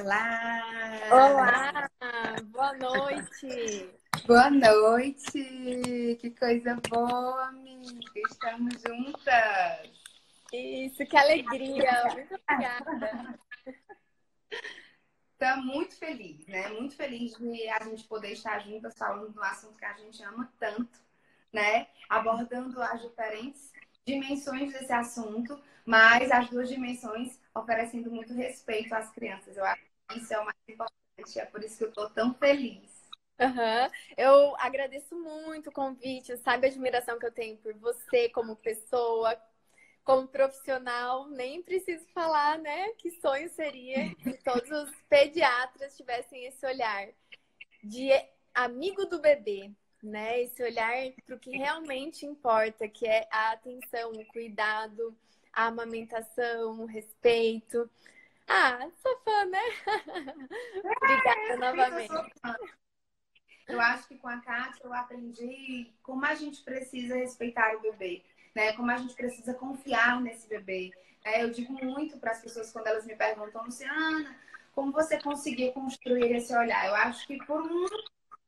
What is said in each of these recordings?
Olá! Olá! Boa noite! Boa noite! Que coisa boa, amiga! Estamos juntas! Isso, que alegria! Muito obrigada! Estou muito feliz, né? Muito feliz de a gente poder estar juntas falando do assunto que a gente ama tanto, né? Abordando as diferentes dimensões desse assunto, mas as duas dimensões oferecendo muito respeito às crianças. Eu acho que isso é o mais importante, é por isso que eu estou tão feliz. Uhum. Eu agradeço muito o convite, sabe a admiração que eu tenho por você como pessoa, como profissional. Nem preciso falar, né? Que sonho seria se todos os pediatras tivessem esse olhar de amigo do bebê, né? Esse olhar para o que realmente importa, que é a atenção, o cuidado, a amamentação, o respeito. Ah, sou fã, né? Obrigada é, novamente. Eu, eu acho que com a Kátia eu aprendi como a gente precisa respeitar o bebê, né? Como a gente precisa confiar nesse bebê. É, eu digo muito para as pessoas quando elas me perguntam, Luciana, como você conseguiu construir esse olhar? Eu acho que por um,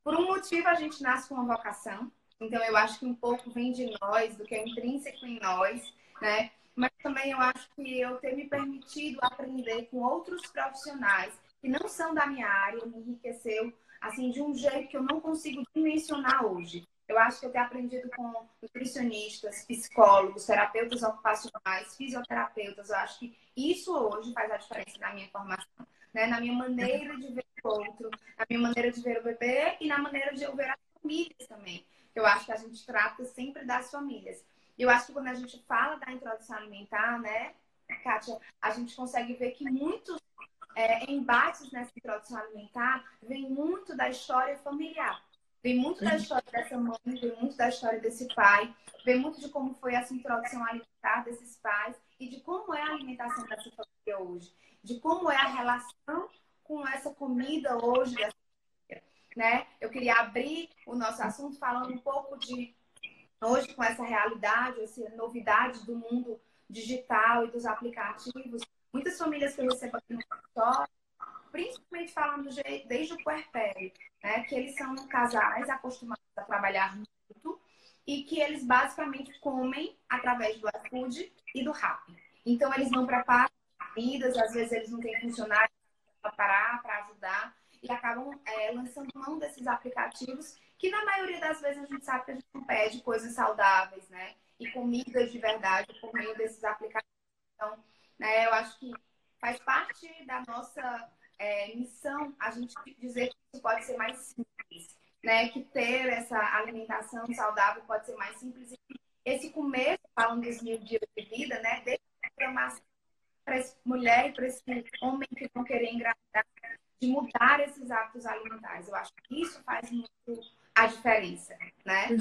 por um motivo a gente nasce com uma vocação. Então eu acho que um pouco vem de nós, do que é intrínseco em nós, né? Mas também eu acho que eu ter me permitido aprender com outros profissionais que não são da minha área me enriqueceu assim de um jeito que eu não consigo dimensionar hoje. Eu acho que eu ter aprendido com nutricionistas, psicólogos, terapeutas ocupacionais, fisioterapeutas, eu acho que isso hoje faz a diferença na minha formação, né? na minha maneira de ver o outro, na minha maneira de ver o bebê e na maneira de eu ver as famílias também. Eu acho que a gente trata sempre das famílias. Eu acho que quando a gente fala da introdução alimentar, né, Kátia, a gente consegue ver que muitos é, embates nessa introdução alimentar vem muito da história familiar. Vem muito da história dessa mãe, vem muito da história desse pai, vem muito de como foi essa introdução alimentar desses pais e de como é a alimentação dessa família hoje, de como é a relação com essa comida hoje dessa família, né? Eu queria abrir o nosso assunto falando um pouco de hoje com essa realidade, essa novidade do mundo digital e dos aplicativos, muitas famílias que eu recebo aqui no escritório, principalmente falando desde o puerpério, né, que eles são casais acostumados a trabalhar muito e que eles basicamente comem através do iFood e do Rappi. Então eles não preparam comidas, às vezes eles não têm funcionários para parar, para ajudar e acabam é, lançando mão desses aplicativos que na maioria das vezes a gente sabe que a gente não pede coisas saudáveis, né? E comidas de verdade por meio desses aplicativos. Então, né, eu acho que faz parte da nossa é, missão a gente dizer que isso pode ser mais simples, né? Que ter essa alimentação saudável pode ser mais simples. E esse começo, falando dos mil dias de vida, né? Desde a para essa mulher e para esse homem que vão querer engravidar, de mudar esses hábitos alimentares. Eu acho que isso faz muito a diferença, né?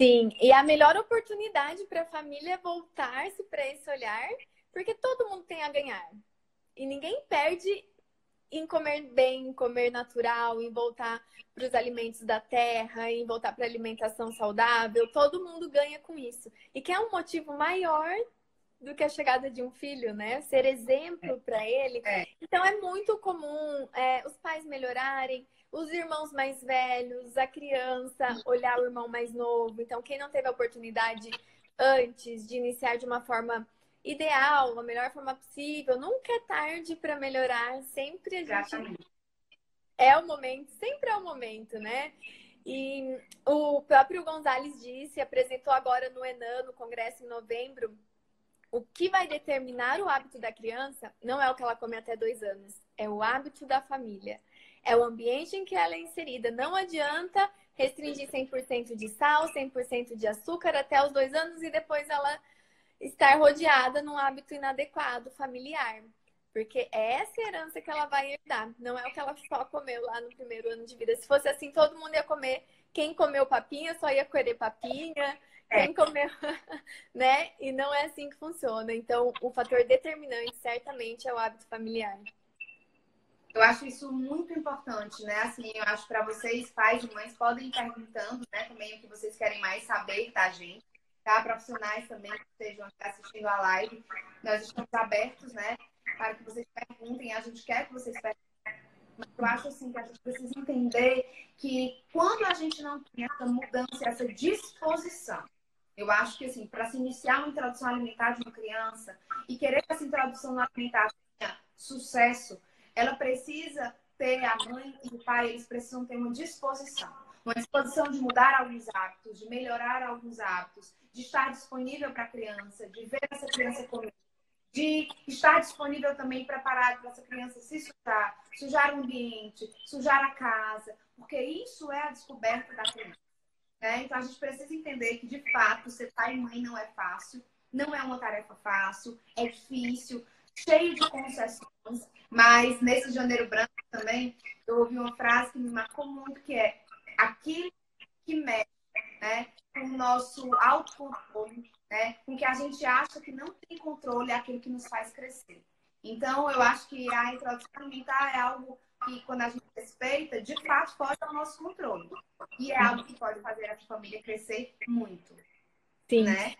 Sim, e a melhor oportunidade para a família é voltar-se para esse olhar, porque todo mundo tem a ganhar. E ninguém perde em comer bem, em comer natural, em voltar para os alimentos da terra, em voltar para a alimentação saudável. Todo mundo ganha com isso. E que é um motivo maior do que a chegada de um filho, né? Ser exemplo para ele. É. Então é muito comum é, os pais melhorarem, os irmãos mais velhos, a criança olhar o irmão mais novo. Então, quem não teve a oportunidade antes de iniciar de uma forma ideal, a melhor forma possível, nunca é tarde para melhorar. Sempre a gente Exatamente. é o momento, sempre é o momento, né? E o próprio Gonzalez disse, apresentou agora no Enan, no congresso em novembro, o que vai determinar o hábito da criança não é o que ela come até dois anos, é o hábito da família é o ambiente em que ela é inserida. Não adianta restringir 100% de sal, 100% de açúcar até os dois anos e depois ela estar rodeada num hábito inadequado familiar. Porque é essa herança que ela vai herdar, não é o que ela só comeu lá no primeiro ano de vida. Se fosse assim, todo mundo ia comer. Quem comeu papinha só ia querer papinha. Quem é. comeu, né? E não é assim que funciona. Então, o fator determinante certamente é o hábito familiar. Eu acho isso muito importante, né? Assim, eu acho para vocês, pais e mães, podem ir perguntando, né, também o que vocês querem mais saber, tá, gente? Tá? Profissionais também que estejam assistindo a live, nós estamos abertos, né? para que vocês perguntem, a gente quer que vocês perguntem. Mas eu acho assim que a gente precisa entender que quando a gente não tem essa mudança, essa disposição, eu acho que assim, para se iniciar uma introdução alimentar de uma criança e querer que essa introdução alimentar tenha sucesso, ela precisa ter a mãe e o pai, eles precisam ter uma disposição. Uma disposição de mudar alguns hábitos, de melhorar alguns hábitos, de estar disponível para a criança, de ver essa criança comer, de estar disponível também preparado para essa criança se sujar, sujar o ambiente, sujar a casa, porque isso é a descoberta da criança. Né? Então a gente precisa entender que, de fato, ser pai e mãe não é fácil, não é uma tarefa fácil, é difícil, cheio de concessões, mas nesse janeiro branco também eu ouvi uma frase que me marcou muito, que é aquilo que mexe né, com o nosso autocontrole, né, com que a gente acha que não tem controle, é aquilo que nos faz crescer. Então, eu acho que a introdução alimentar é algo que, quando a gente respeita, de fato foge ao nosso controle. E é algo que pode fazer a família crescer muito. Sim. Né?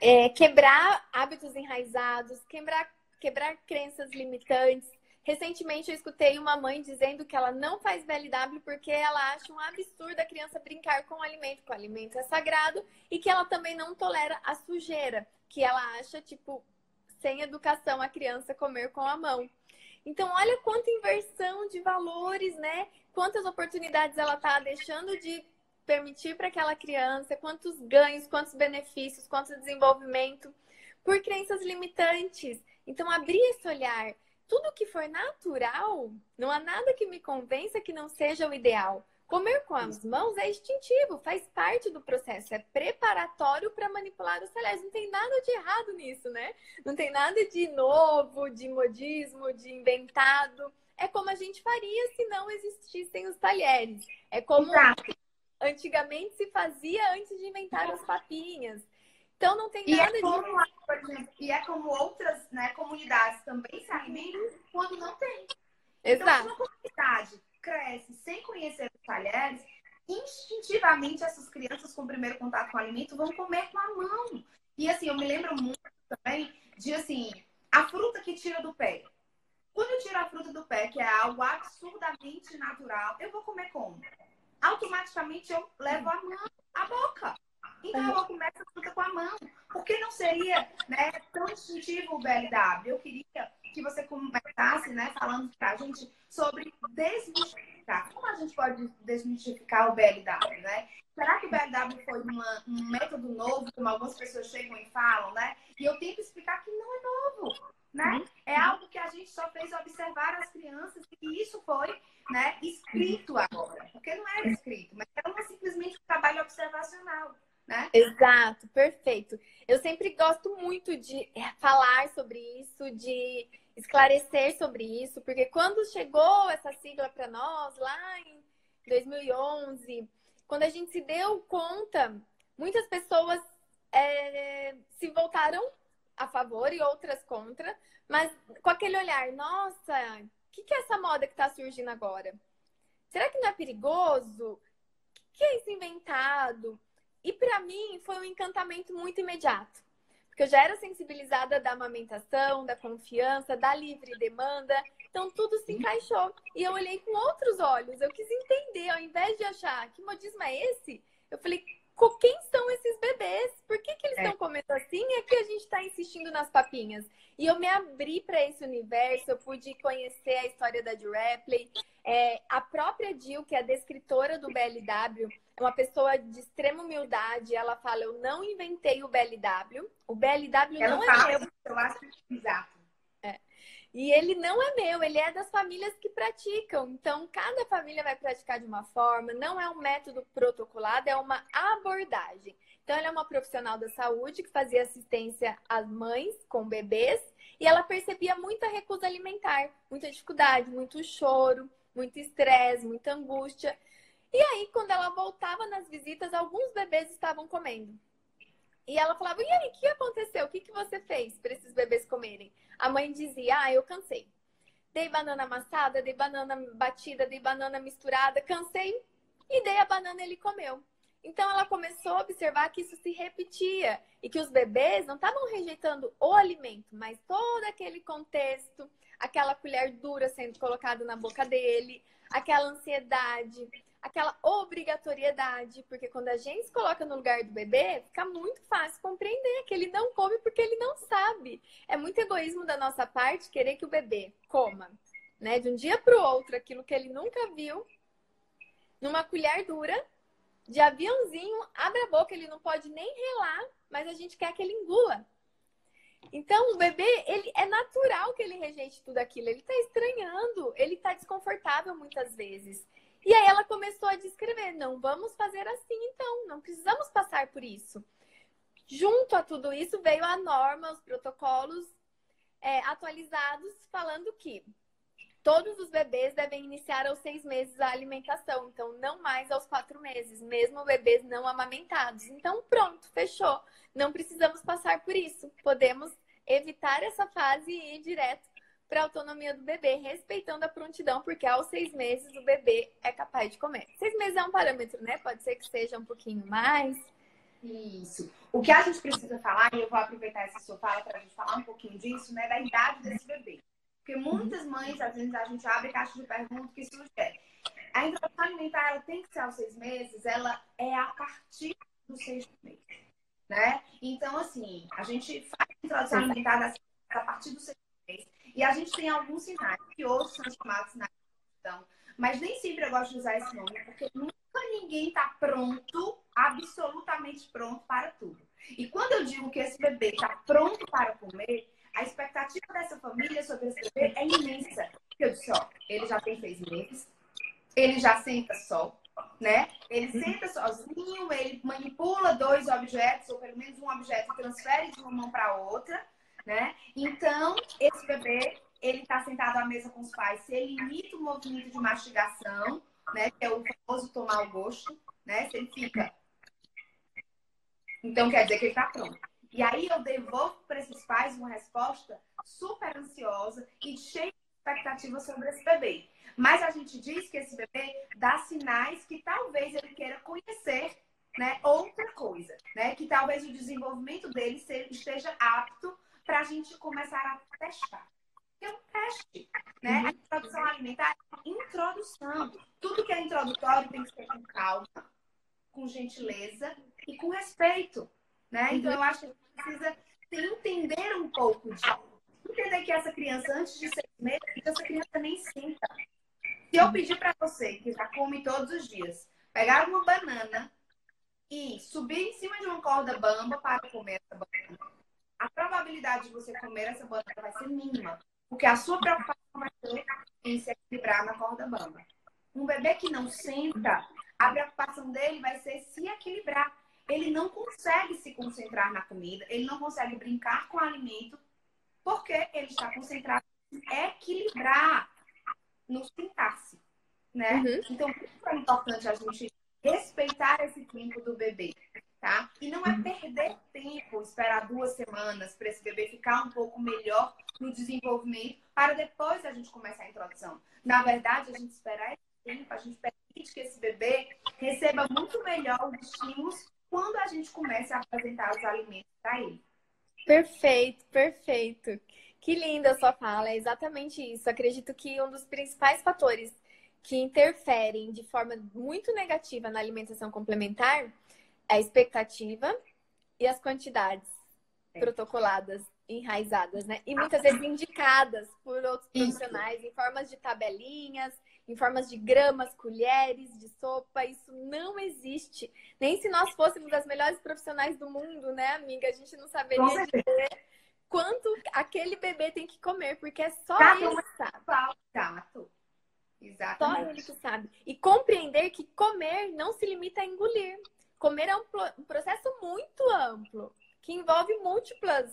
É, quebrar hábitos enraizados, quebrar, quebrar crenças limitantes, Recentemente eu escutei uma mãe dizendo que ela não faz BLW porque ela acha um absurdo a criança brincar com o alimento, que o alimento é sagrado, e que ela também não tolera a sujeira, que ela acha, tipo, sem educação a criança comer com a mão. Então, olha quanta inversão de valores, né? Quantas oportunidades ela tá deixando de permitir para aquela criança, quantos ganhos, quantos benefícios, quanto desenvolvimento por crenças limitantes. Então, abrir esse olhar tudo que for natural, não há nada que me convença que não seja o ideal. Comer com as mãos é instintivo, faz parte do processo, é preparatório para manipular os talheres. Não tem nada de errado nisso, né? Não tem nada de novo, de modismo, de inventado. É como a gente faria se não existissem os talheres. É como Exato. antigamente se fazia antes de inventar as papinhas. Então não tem e é nada é como, de. Por exemplo, e é como outras né, comunidades também se alimentam quando não tem. Exato. Então, se uma comunidade cresce sem conhecer os talheres, instintivamente essas crianças com o primeiro contato com o alimento vão comer com a mão. E assim, eu me lembro muito também de assim, a fruta que tira do pé. Quando eu tiro a fruta do pé, que é algo absurdamente natural, eu vou comer como? Automaticamente eu levo a mão à boca. Então ela começa a com a mão. Por que não seria né, tão instintivo o BLW? Eu queria que você começasse né, falando para a gente sobre desmistificar. Como a gente pode desmistificar o BLW, né? Será que o BLW foi uma, um método novo, como algumas pessoas chegam e falam, né? E eu tenho que explicar que não é novo, né? É algo que a gente só fez observar as crianças e isso foi né, escrito agora. Porque não era escrito, mas era simplesmente um trabalho observacional né? Exato, perfeito. Eu sempre gosto muito de falar sobre isso, de esclarecer sobre isso, porque quando chegou essa sigla para nós lá em 2011, quando a gente se deu conta, muitas pessoas é, se voltaram a favor e outras contra, mas com aquele olhar, nossa, o que, que é essa moda que está surgindo agora? Será que não é perigoso? O que é isso inventado? E para mim foi um encantamento muito imediato. Porque eu já era sensibilizada da amamentação, da confiança, da livre demanda. Então tudo se encaixou. E eu olhei com outros olhos. Eu quis entender, ao invés de achar que modismo é esse, eu falei, quem são esses bebês? Por que, que eles estão é. comendo assim? É que a gente está insistindo nas papinhas. E eu me abri para esse universo, eu pude conhecer a história da Jill Rapley. É, a própria Jill, que é a descritora do BLW, é uma pessoa de extrema humildade. Ela fala: Eu não inventei o BLW. O BLW ela não é meu. Eu acho exato. E ele não é meu, ele é das famílias que praticam. Então, cada família vai praticar de uma forma, não é um método protocolado, é uma abordagem. Então, ela é uma profissional da saúde que fazia assistência às mães com bebês e ela percebia muita recusa alimentar, muita dificuldade, muito choro, muito estresse, muita angústia. E aí, quando ela voltava nas visitas, alguns bebês estavam comendo. E ela falava: E aí, o que aconteceu? O que, que você fez para esses bebês comerem? A mãe dizia: Ah, eu cansei. Dei banana amassada, dei banana batida, dei banana misturada, cansei e dei a banana ele comeu. Então ela começou a observar que isso se repetia e que os bebês não estavam rejeitando o alimento, mas todo aquele contexto, aquela colher dura sendo colocada na boca dele, aquela ansiedade, aquela obrigatoriedade, porque quando a gente se coloca no lugar do bebê, fica muito fácil compreender que ele não come porque ele não sabe. É muito egoísmo da nossa parte querer que o bebê coma, né, de um dia para o outro aquilo que ele nunca viu, numa colher dura, de aviãozinho, abre a boca, ele não pode nem relar, mas a gente quer que ele engula. Então, o bebê, ele é natural que ele rejeite tudo aquilo. Ele está estranhando, ele está desconfortável muitas vezes. E aí ela começou a descrever: não vamos fazer assim, então, não precisamos passar por isso. Junto a tudo isso veio a norma, os protocolos é, atualizados, falando que todos os bebês devem iniciar aos seis meses a alimentação, então não mais aos quatro meses, mesmo bebês não amamentados. Então, pronto, fechou. Não precisamos passar por isso. Podemos evitar essa fase e ir direto para a autonomia do bebê, respeitando a prontidão, porque aos seis meses o bebê é capaz de comer. Seis meses é um parâmetro, né? Pode ser que seja um pouquinho mais. Isso. O que a gente precisa falar, e eu vou aproveitar essa sua fala para a gente falar um pouquinho disso, né? Da idade desse bebê. Porque muitas mães, às vezes, a gente abre caixa de perguntas que sugere. A introdução alimentar ela tem que ser aos seis meses, ela é a partir do sexto mês. Né? Então, assim, a gente faz a introdução alimentar a partir do sexto mês. E a gente tem alguns sinais que hoje são chamados sinais de então, mas nem sempre eu gosto de usar esse nome, porque nunca ninguém está pronto, absolutamente pronto para tudo. E quando eu digo que esse bebê está pronto para comer, a expectativa dessa família sobre esse bebê é imensa. Eu disse, ó, ele já tem seis meses, ele já senta só, né? Ele senta sozinho, ele manipula dois objetos, ou pelo menos um objeto, e transfere de uma mão para outra né? Então, esse bebê, ele está sentado à mesa com os pais, se ele imita o movimento de mastigação, né? Que é o famoso tomar o gosto, né? Se ele fica. Então, quer dizer que ele está pronto. E aí eu devolvo para esses pais uma resposta super ansiosa e cheia de expectativa sobre esse bebê. Mas a gente diz que esse bebê dá sinais que talvez ele queira conhecer né, outra coisa, né? Que talvez o desenvolvimento dele esteja apto para a gente começar a testar. É um teste, né? Uhum. A introdução alimentar é introdução. Tudo que é introdutório tem que ser com calma, com gentileza e com respeito, né? Então eu acho que a gente precisa entender um pouco disso. Entender que essa criança, antes de seis meses, essa criança nem senta. Se eu pedir para você, que já come todos os dias, pegar uma banana e subir em cima de uma corda bamba para comer essa banana, a probabilidade de você comer essa banana vai ser mínima. Porque a sua preocupação vai ser em se equilibrar na corda bamba. Um bebê que não senta, a preocupação dele vai ser se equilibrar. Ele não consegue se concentrar na comida, ele não consegue brincar com o alimento, porque ele está concentrado em equilibrar, no sentar-se. Né? Uhum. Então, é importante a gente respeitar esse tempo do bebê tá? E não é perder tempo esperar duas semanas para esse bebê ficar um pouco melhor no desenvolvimento para depois a gente começar a introdução. Na verdade, a gente esperar esse tempo, a gente permite que esse bebê receba muito melhor os estímulos quando a gente começa a apresentar os alimentos para ele. Perfeito, perfeito. Que linda a sua fala, é exatamente isso. Acredito que um dos principais fatores que interferem de forma muito negativa na alimentação complementar a expectativa e as quantidades é. protocoladas, enraizadas, né? E muitas vezes indicadas por outros profissionais isso. em formas de tabelinhas, em formas de gramas, colheres de sopa. Isso não existe. Nem se nós fôssemos as melhores profissionais do mundo, né, amiga? A gente não saberia dizer quanto aquele bebê tem que comer, porque é só Gato, ele que sabe. Gato. Exatamente. Só ele que sabe. E compreender que comer não se limita a engolir. Comer é um, um processo muito amplo, que envolve múltiplas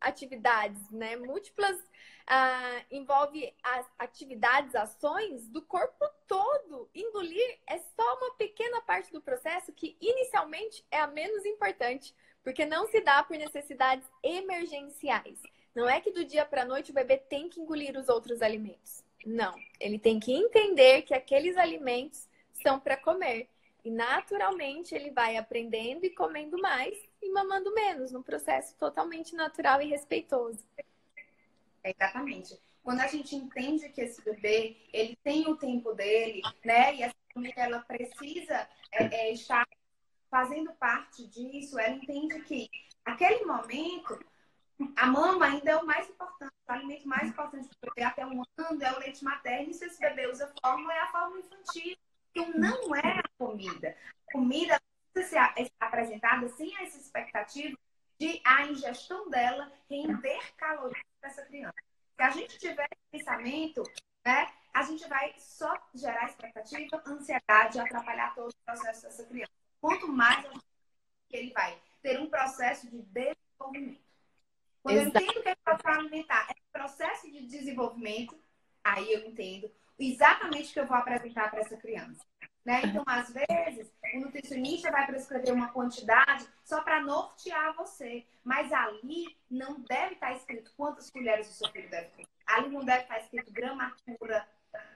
atividades, né? Múltiplas ah, envolve as atividades, ações do corpo todo. Engolir é só uma pequena parte do processo que inicialmente é a menos importante, porque não se dá por necessidades emergenciais. Não é que do dia para a noite o bebê tem que engolir os outros alimentos. Não, ele tem que entender que aqueles alimentos são para comer E naturalmente ele vai aprendendo e comendo mais e mamando menos, num processo totalmente natural e respeitoso. Exatamente. Quando a gente entende que esse bebê ele tem o tempo dele, né? E essa família ela precisa é, é, estar fazendo parte disso, ela entende que aquele momento a mama ainda é o mais importante, o alimento mais importante do bebê até um ano é o leite materno. E se esse bebê usa fórmula, é a fórmula infantil. Então, não é a comida. A comida precisa ser apresentada sem essa expectativa de a ingestão dela render calorias para essa criança. Se a gente tiver esse pensamento, né, a gente vai só gerar expectativa, ansiedade, atrapalhar todo o processo dessa criança. Quanto mais que ele vai ter um processo de desenvolvimento. Quando Exato. eu entendo que é para alimentar é processo de desenvolvimento, aí eu entendo exatamente o que eu vou apresentar para essa criança. Né? Então, às vezes, o nutricionista vai prescrever uma quantidade só para nortear você. Mas ali não deve estar escrito quantas colheres o seu filho deve comer. Ali não deve estar escrito gramatura.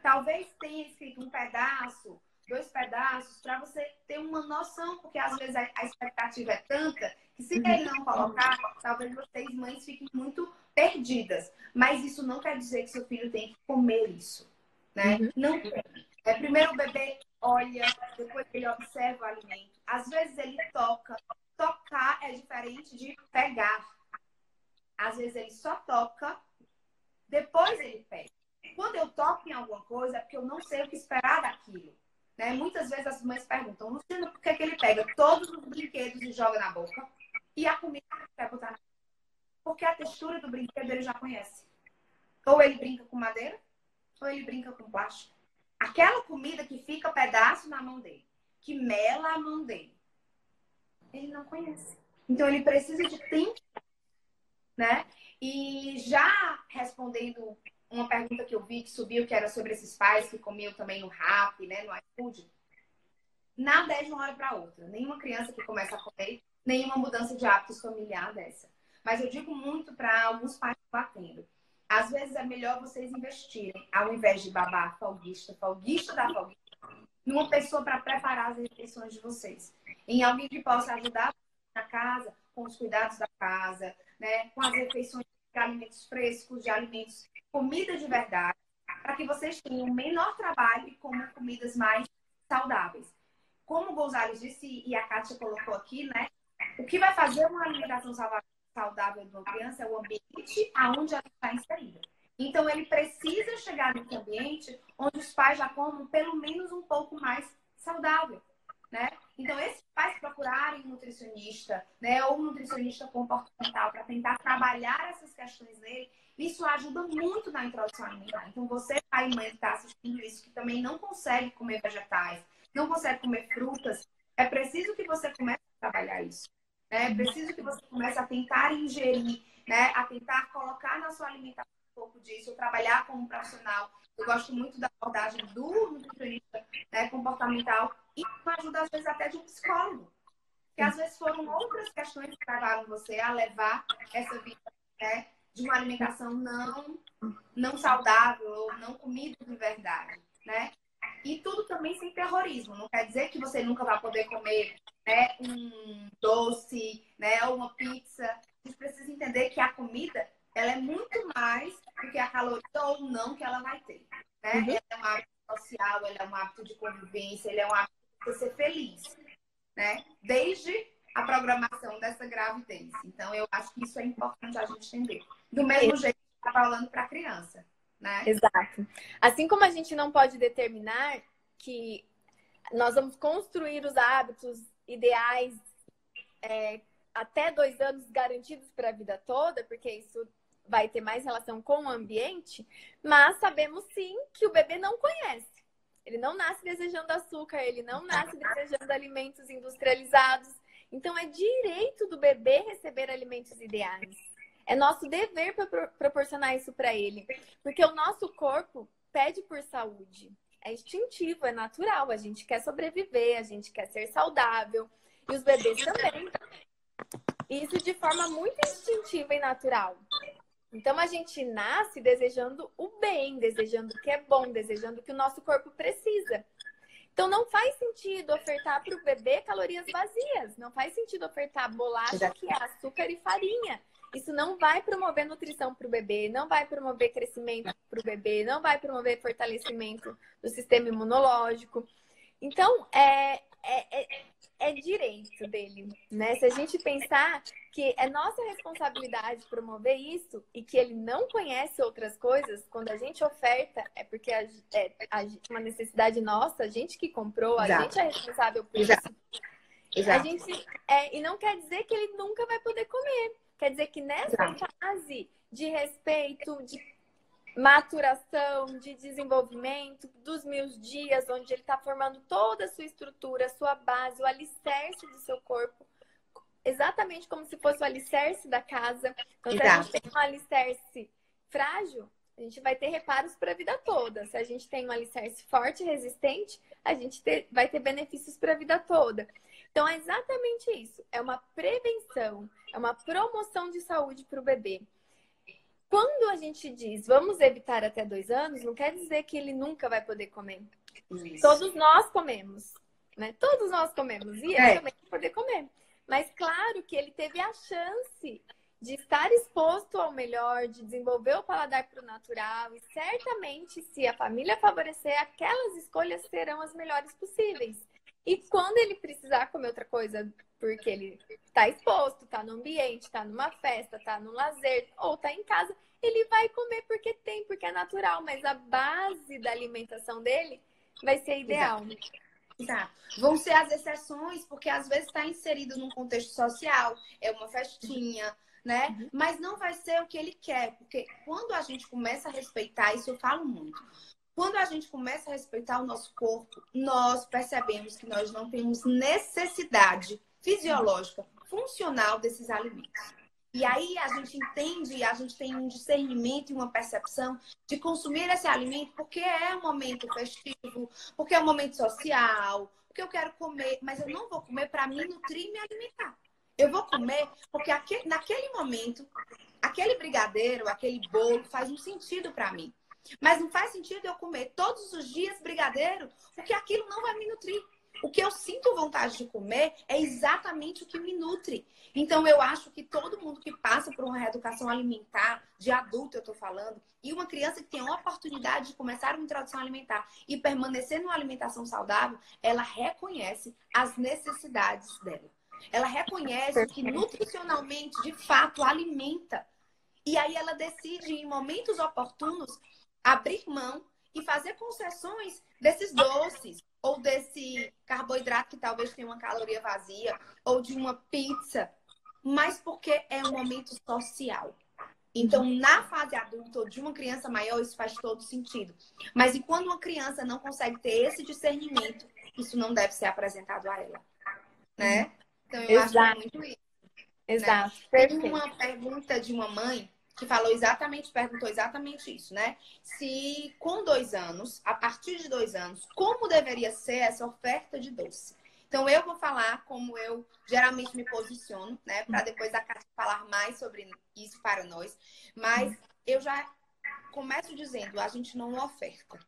Talvez tenha escrito um pedaço, dois pedaços, para você ter uma noção, porque às vezes a expectativa é tanta que se ele não colocar, talvez vocês, mães, fiquem muito perdidas. Mas isso não quer dizer que seu filho tem que comer isso. Né? Uhum. Não tem. É, primeiro o bebê olha, depois ele observa o alimento. Às vezes ele toca. Tocar é diferente de pegar. Às vezes ele só toca, depois ele pega. Quando eu toco em alguma coisa, é porque eu não sei o que esperar daquilo. Né? Muitas vezes as mães perguntam, Luciano, por que, que ele pega todos os brinquedos e joga na boca? E a comida que quer botar na Porque a textura do brinquedo ele já conhece. Ou ele brinca com madeira, ou ele brinca com plástico. Aquela comida que fica pedaço na mão dele, que mela a mão dele, ele não conhece. Então ele precisa de tempo, né? E já respondendo uma pergunta que eu vi que subiu, que era sobre esses pais que comiam também no rap, né, no iFood. Nada é de uma hora para outra. Nenhuma criança que começa a comer, nenhuma mudança de hábitos familiar dessa. Mas eu digo muito para alguns pais batendo. Às vezes é melhor vocês investirem, ao invés de babar falguista, falguista da falguista, numa pessoa para preparar as refeições de vocês. Em alguém que possa ajudar na casa, com os cuidados da casa, né? com as refeições de alimentos frescos, de alimentos, comida de verdade, para que vocês tenham menor trabalho e comam comidas mais saudáveis. Como o Gonzalo disse e a Kátia colocou aqui, né? O que vai fazer uma alimentação saudável saudável de uma criança é o ambiente aonde ela está inserida. Então, ele precisa chegar nesse ambiente onde os pais já comam pelo menos um pouco mais saudável, né? Então, esses pais procurarem um nutricionista, né, ou um nutricionista comportamental para tentar trabalhar essas questões nele, isso ajuda muito na introdução alimentar. Então, você, pai e mãe que está assistindo isso, que também não consegue comer vegetais, não consegue comer frutas, é preciso que você comece a trabalhar isso. É preciso que você comece a tentar ingerir, né? A tentar colocar na sua alimentação um pouco disso, trabalhar como profissional. Eu gosto muito da abordagem do nutricionista né, comportamental e com ajuda, às vezes, até de um psicólogo. Que às vezes foram outras questões que levaram você a levar essa vida né, de uma alimentação não, não saudável ou não comida de verdade, né? E tudo também sem terrorismo. Não quer dizer que você nunca vai poder comer né, um doce, né, uma pizza. A gente precisa entender que a comida ela é muito mais do que a caloria ou não que ela vai ter. Né? Uhum. Ela é um hábito social, ela é um hábito de convivência, ele é um hábito de você ser feliz. Né? Desde a programação dessa gravidez. Então, eu acho que isso é importante a gente entender. Do mesmo jeito que está falando para a criança. Né? Exato. Assim como a gente não pode determinar que nós vamos construir os hábitos ideais é, até dois anos garantidos para a vida toda, porque isso vai ter mais relação com o ambiente, mas sabemos sim que o bebê não conhece. Ele não nasce desejando açúcar, ele não nasce desejando alimentos industrializados. Então, é direito do bebê receber alimentos ideais. É nosso dever para proporcionar isso para ele. Porque o nosso corpo pede por saúde é instintivo, é natural. A gente quer sobreviver, a gente quer ser saudável. E os bebês também. Isso de forma muito instintiva e natural. Então a gente nasce desejando o bem, desejando o que é bom, desejando o que o nosso corpo precisa. Então não faz sentido ofertar para o bebê calorias vazias, não faz sentido ofertar bolacha que é açúcar e farinha. Isso não vai promover nutrição para o bebê, não vai promover crescimento para o bebê, não vai promover fortalecimento do sistema imunológico. Então, é, é, é, é, direito dele, né? Se a gente pensar que é nossa responsabilidade promover isso e que ele não conhece outras coisas, quando a gente oferta, é porque a, é a, uma necessidade nossa, a gente que comprou, a Exato. gente é responsável por Exato. isso. Exato. A gente, é, e não quer dizer que ele nunca vai poder comer. Quer dizer que nessa Exato. fase de respeito, de maturação, de desenvolvimento dos mil dias, onde ele está formando toda a sua estrutura, a sua base, o alicerce do seu corpo, exatamente como se fosse o alicerce da casa. Então, se a gente tem um alicerce frágil, a gente vai ter reparos para a vida toda. Se a gente tem um alicerce forte e resistente, a gente ter, vai ter benefícios para a vida toda. Então, é exatamente isso. É uma prevenção, é uma promoção de saúde para o bebê. Quando a gente diz vamos evitar até dois anos, não quer dizer que ele nunca vai poder comer. Isso. Todos nós comemos, né? Todos nós comemos e ele é. também vai poder comer. Mas claro que ele teve a chance de estar exposto ao melhor, de desenvolver o paladar para o natural e certamente, se a família favorecer, aquelas escolhas serão as melhores possíveis. E quando ele precisar comer outra coisa, porque ele está exposto, está no ambiente, está numa festa, está no lazer ou está em casa, ele vai comer porque tem, porque é natural, mas a base da alimentação dele vai ser ideal. Exato. Exato. Vão ser as exceções, porque às vezes está inserido num contexto social, é uma festinha, né? Uhum. Mas não vai ser o que ele quer, porque quando a gente começa a respeitar, isso eu falo muito. Quando a gente começa a respeitar o nosso corpo, nós percebemos que nós não temos necessidade fisiológica, funcional desses alimentos. E aí a gente entende, a gente tem um discernimento e uma percepção de consumir esse alimento porque é um momento festivo, porque é um momento social, porque eu quero comer, mas eu não vou comer para me nutrir e me alimentar. Eu vou comer porque aquele, naquele momento, aquele brigadeiro, aquele bolo faz um sentido para mim. Mas não faz sentido eu comer todos os dias brigadeiro, porque aquilo não vai me nutrir. O que eu sinto vontade de comer é exatamente o que me nutre. Então, eu acho que todo mundo que passa por uma reeducação alimentar, de adulto eu estou falando, e uma criança que tem a oportunidade de começar uma introdução alimentar e permanecer numa alimentação saudável, ela reconhece as necessidades dela. Ela reconhece que nutricionalmente, de fato, alimenta. E aí ela decide, em momentos oportunos, abrir mão e fazer concessões desses doces ou desse carboidrato que talvez tenha uma caloria vazia ou de uma pizza, mas porque é um momento social. Então, na fase adulta ou de uma criança maior, isso faz todo sentido. Mas e quando uma criança não consegue ter esse discernimento, isso não deve ser apresentado a ela, né? Então, eu Exato. acho muito isso. Né? Exato. Né? Tem uma pergunta de uma mãe que falou exatamente, perguntou exatamente isso, né? Se com dois anos, a partir de dois anos, como deveria ser essa oferta de doce? Então, eu vou falar como eu geralmente me posiciono, né? Para depois a Cátia falar mais sobre isso para nós. Mas eu já começo dizendo: a gente não oferta.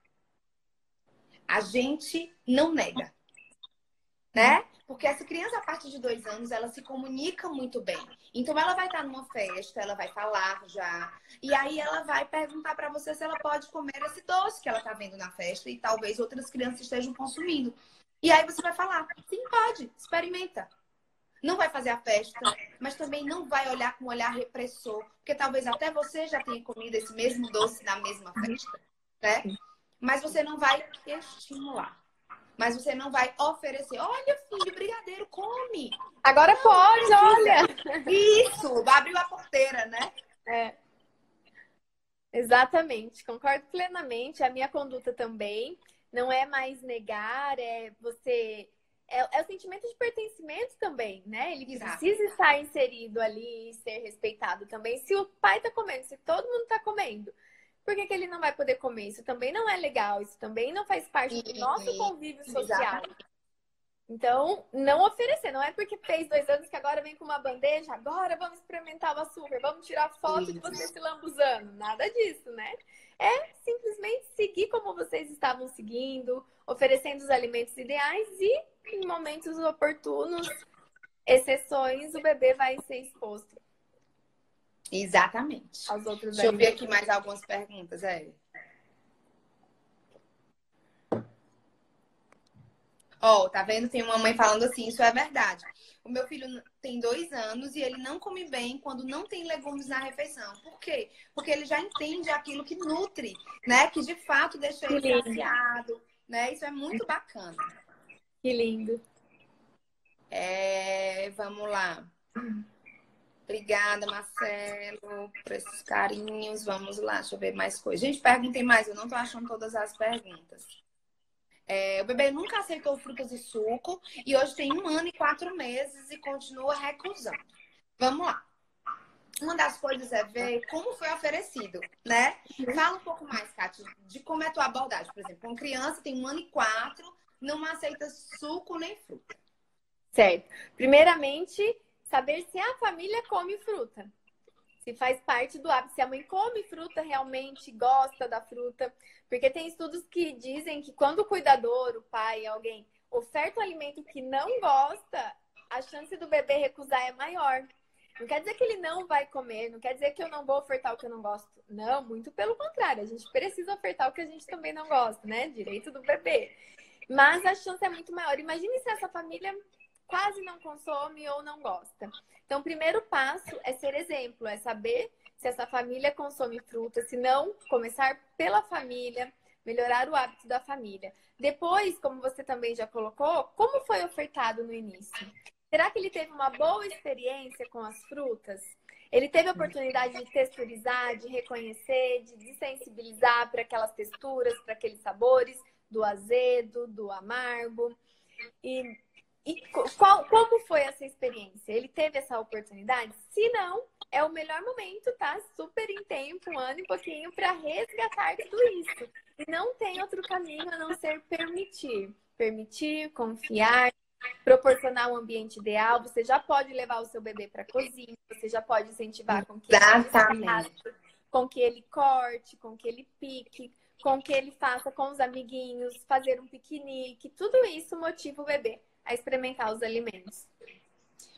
A gente não nega. Né? Porque essa criança, a partir de dois anos, ela se comunica muito bem. Então, ela vai estar numa festa, ela vai falar já. E aí, ela vai perguntar para você se ela pode comer esse doce que ela está vendo na festa e talvez outras crianças estejam consumindo. E aí, você vai falar: sim, pode, experimenta. Não vai fazer a festa, mas também não vai olhar com um olhar repressor, porque talvez até você já tenha comido esse mesmo doce na mesma festa, né? Mas você não vai estimular. Mas você não vai oferecer, olha, filho, brigadeiro, come. Agora não, pode, não olha. Isso, abriu a porteira, né? É. Exatamente, concordo plenamente. A minha conduta também não é mais negar, é você. É, é o sentimento de pertencimento também, né? Ele Exato. precisa estar inserido ali e ser respeitado também. Se o pai tá comendo, se todo mundo tá comendo, por que, que, ele não vai poder comer? Isso também não é legal, isso também não faz parte do nosso convívio social. Então, não oferecer. Não é porque fez dois anos que agora vem com uma bandeja, agora vamos experimentar o açúcar, vamos tirar foto Isso. de você se lambuzando. Nada disso, né? É simplesmente seguir como vocês estavam seguindo, oferecendo os alimentos ideais e, em momentos oportunos, exceções, o bebê vai ser exposto. Exatamente. Aos outros Deixa eu ver aqui mais algumas perguntas, é. Ó, oh, tá vendo? Tem uma mãe falando assim, isso é verdade. O meu filho tem dois anos e ele não come bem quando não tem legumes na refeição. Por quê? Porque ele já entende aquilo que nutre, né? Que de fato deixa ele saciado, né? Isso é muito bacana. Que lindo. É, vamos lá. Obrigada, Marcelo, por esses carinhos. Vamos lá, deixa eu ver mais coisas. Gente, perguntem mais, eu não tô achando todas as perguntas. É, o bebê nunca aceitou frutas e suco e hoje tem um ano e quatro meses e continua recusando. Vamos lá. Uma das coisas é ver como foi oferecido, né? Fala um pouco mais, Kátia, de como é a tua abordagem. Por exemplo, uma criança tem um ano e quatro, não aceita suco nem fruta. Certo. Primeiramente, saber se a família come fruta se faz parte do hábito, se a mãe come fruta realmente, gosta da fruta. Porque tem estudos que dizem que quando o cuidador, o pai, alguém, oferta um alimento que não gosta, a chance do bebê recusar é maior. Não quer dizer que ele não vai comer, não quer dizer que eu não vou ofertar o que eu não gosto. Não, muito pelo contrário. A gente precisa ofertar o que a gente também não gosta, né? Direito do bebê. Mas a chance é muito maior. Imagine se essa família quase não consome ou não gosta. Então, o primeiro passo é ser exemplo, é saber se essa família consome fruta, se não, começar pela família, melhorar o hábito da família. Depois, como você também já colocou, como foi ofertado no início? Será que ele teve uma boa experiência com as frutas? Ele teve a oportunidade de texturizar, de reconhecer, de desensibilizar para aquelas texturas, para aqueles sabores do azedo, do amargo. E e qual, como foi essa experiência? Ele teve essa oportunidade? Se não, é o melhor momento, tá? Super em tempo, um ano e pouquinho, para resgatar tudo isso. E não tem outro caminho a não ser permitir. Permitir, confiar, proporcionar um ambiente ideal. Você já pode levar o seu bebê para a cozinha, você já pode incentivar com que ele com que ele corte, com que ele pique, com que ele faça com os amiguinhos, fazer um piquenique. Tudo isso motiva o bebê a experimentar os alimentos.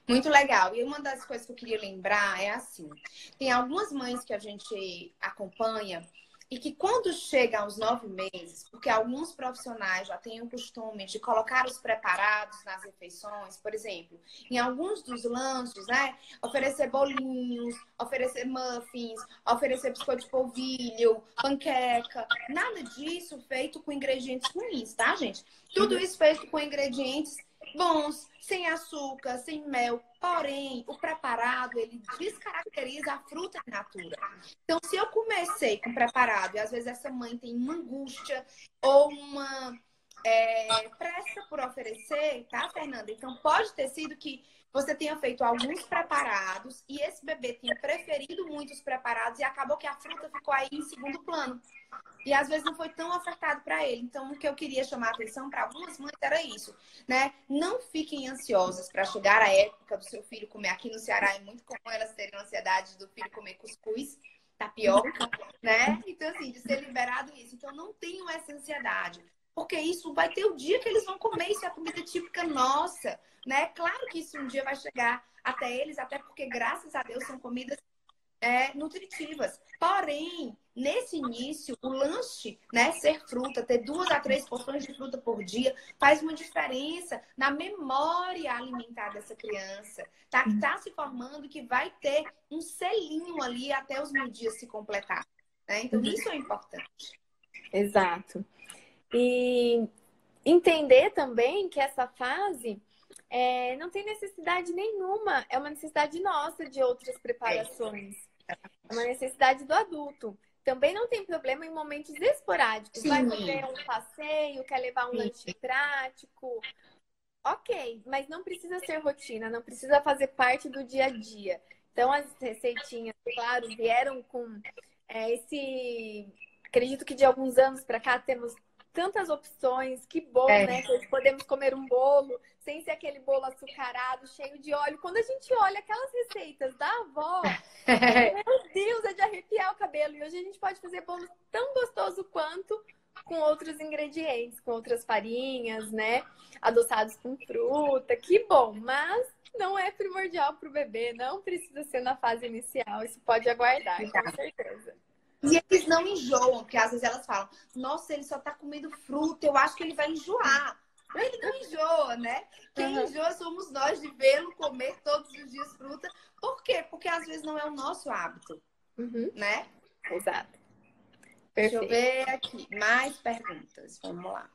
Muito legal. E uma das coisas que eu queria lembrar é assim: tem algumas mães que a gente acompanha e que quando chega aos nove meses, porque alguns profissionais já têm o costume de colocar os preparados nas refeições, por exemplo, em alguns dos lanches, né? Oferecer bolinhos, oferecer muffins, oferecer biscoito de polvilho, panqueca, nada disso feito com ingredientes ruins, tá, gente? Tudo isso feito com ingredientes bons, sem açúcar, sem mel. Porém, o preparado, ele descaracteriza a fruta in natura. Então, se eu comecei com preparado e às vezes essa mãe tem uma angústia ou uma é, pressa por oferecer, tá, Fernanda? Então, pode ter sido que você tenha feito alguns preparados e esse bebê tenha preferido muitos preparados e acabou que a fruta ficou aí em segundo plano. E às vezes não foi tão ofertado para ele. Então, o que eu queria chamar a atenção para algumas mães era isso, né? Não fiquem ansiosas para chegar a época do seu filho comer. Aqui no Ceará é muito comum elas terem ansiedade do filho comer cuscuz, tapioca, né? Então, assim, de ser liberado isso. Então, não tenham essa ansiedade. Porque isso vai ter o dia que eles vão comer, isso é a comida típica nossa né? Claro que isso um dia vai chegar até eles, até porque, graças a Deus, são comidas é, nutritivas. Porém, nesse início, o lanche, né, ser fruta, ter duas a três porções de fruta por dia, faz uma diferença na memória alimentar dessa criança, tá? Que tá se formando, que vai ter um selinho ali até os mil dias se completar. Né? Então, isso é importante. Exato. E entender também que essa fase é, não tem necessidade nenhuma, é uma necessidade nossa de outras preparações. É uma necessidade do adulto. Também não tem problema em momentos esporádicos. Sim. Vai fazer um passeio, quer levar um Sim. lanche prático. Ok, mas não precisa ser rotina, não precisa fazer parte do dia a dia. Então, as receitinhas, claro, vieram com é, esse. Acredito que de alguns anos para cá temos tantas opções, que bom, é. né? Que podemos comer um bolo sem ser aquele bolo açucarado, cheio de óleo. Quando a gente olha aquelas receitas da avó, meu Deus, é de arrepiar o cabelo. E hoje a gente pode fazer bolo tão gostoso quanto com outros ingredientes, com outras farinhas, né? Adoçados com fruta. Que bom, mas não é primordial para o bebê, não precisa ser na fase inicial. Isso pode aguardar, com certeza. E eles não enjoam, porque às vezes elas falam: Nossa, ele só tá comendo fruta, eu acho que ele vai enjoar. Ele não enjoa, né? Quem uhum. enjoa somos nós de vê-lo comer todos os dias fruta. Por quê? Porque às vezes não é o nosso hábito, uhum. né? Exato. Perfeito. Deixa eu ver aqui. Mais perguntas. Vamos lá.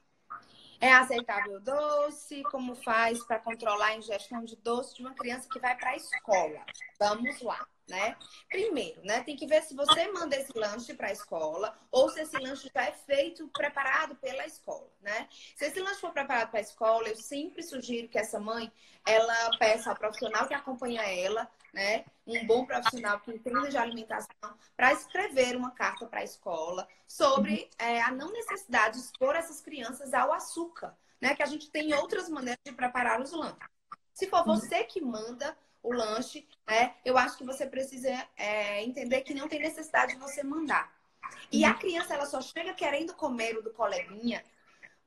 É aceitável doce? Como faz para controlar a ingestão de doce de uma criança que vai para a escola? Vamos lá né? Primeiro, né, tem que ver se você manda esse lanche para a escola ou se esse lanche já é feito, preparado pela escola, né? Se esse lanche for preparado para a escola, eu sempre sugiro que essa mãe ela peça ao profissional que acompanha ela, né, um bom profissional que entenda de alimentação, para escrever uma carta para a escola sobre é, a não necessidade de expor essas crianças ao açúcar, né? Que a gente tem outras maneiras de preparar os lanches. Se for você que manda, o lanche, né? Eu acho que você precisa é, entender que não tem necessidade de você mandar. E a criança, ela só chega querendo comer o do coleguinha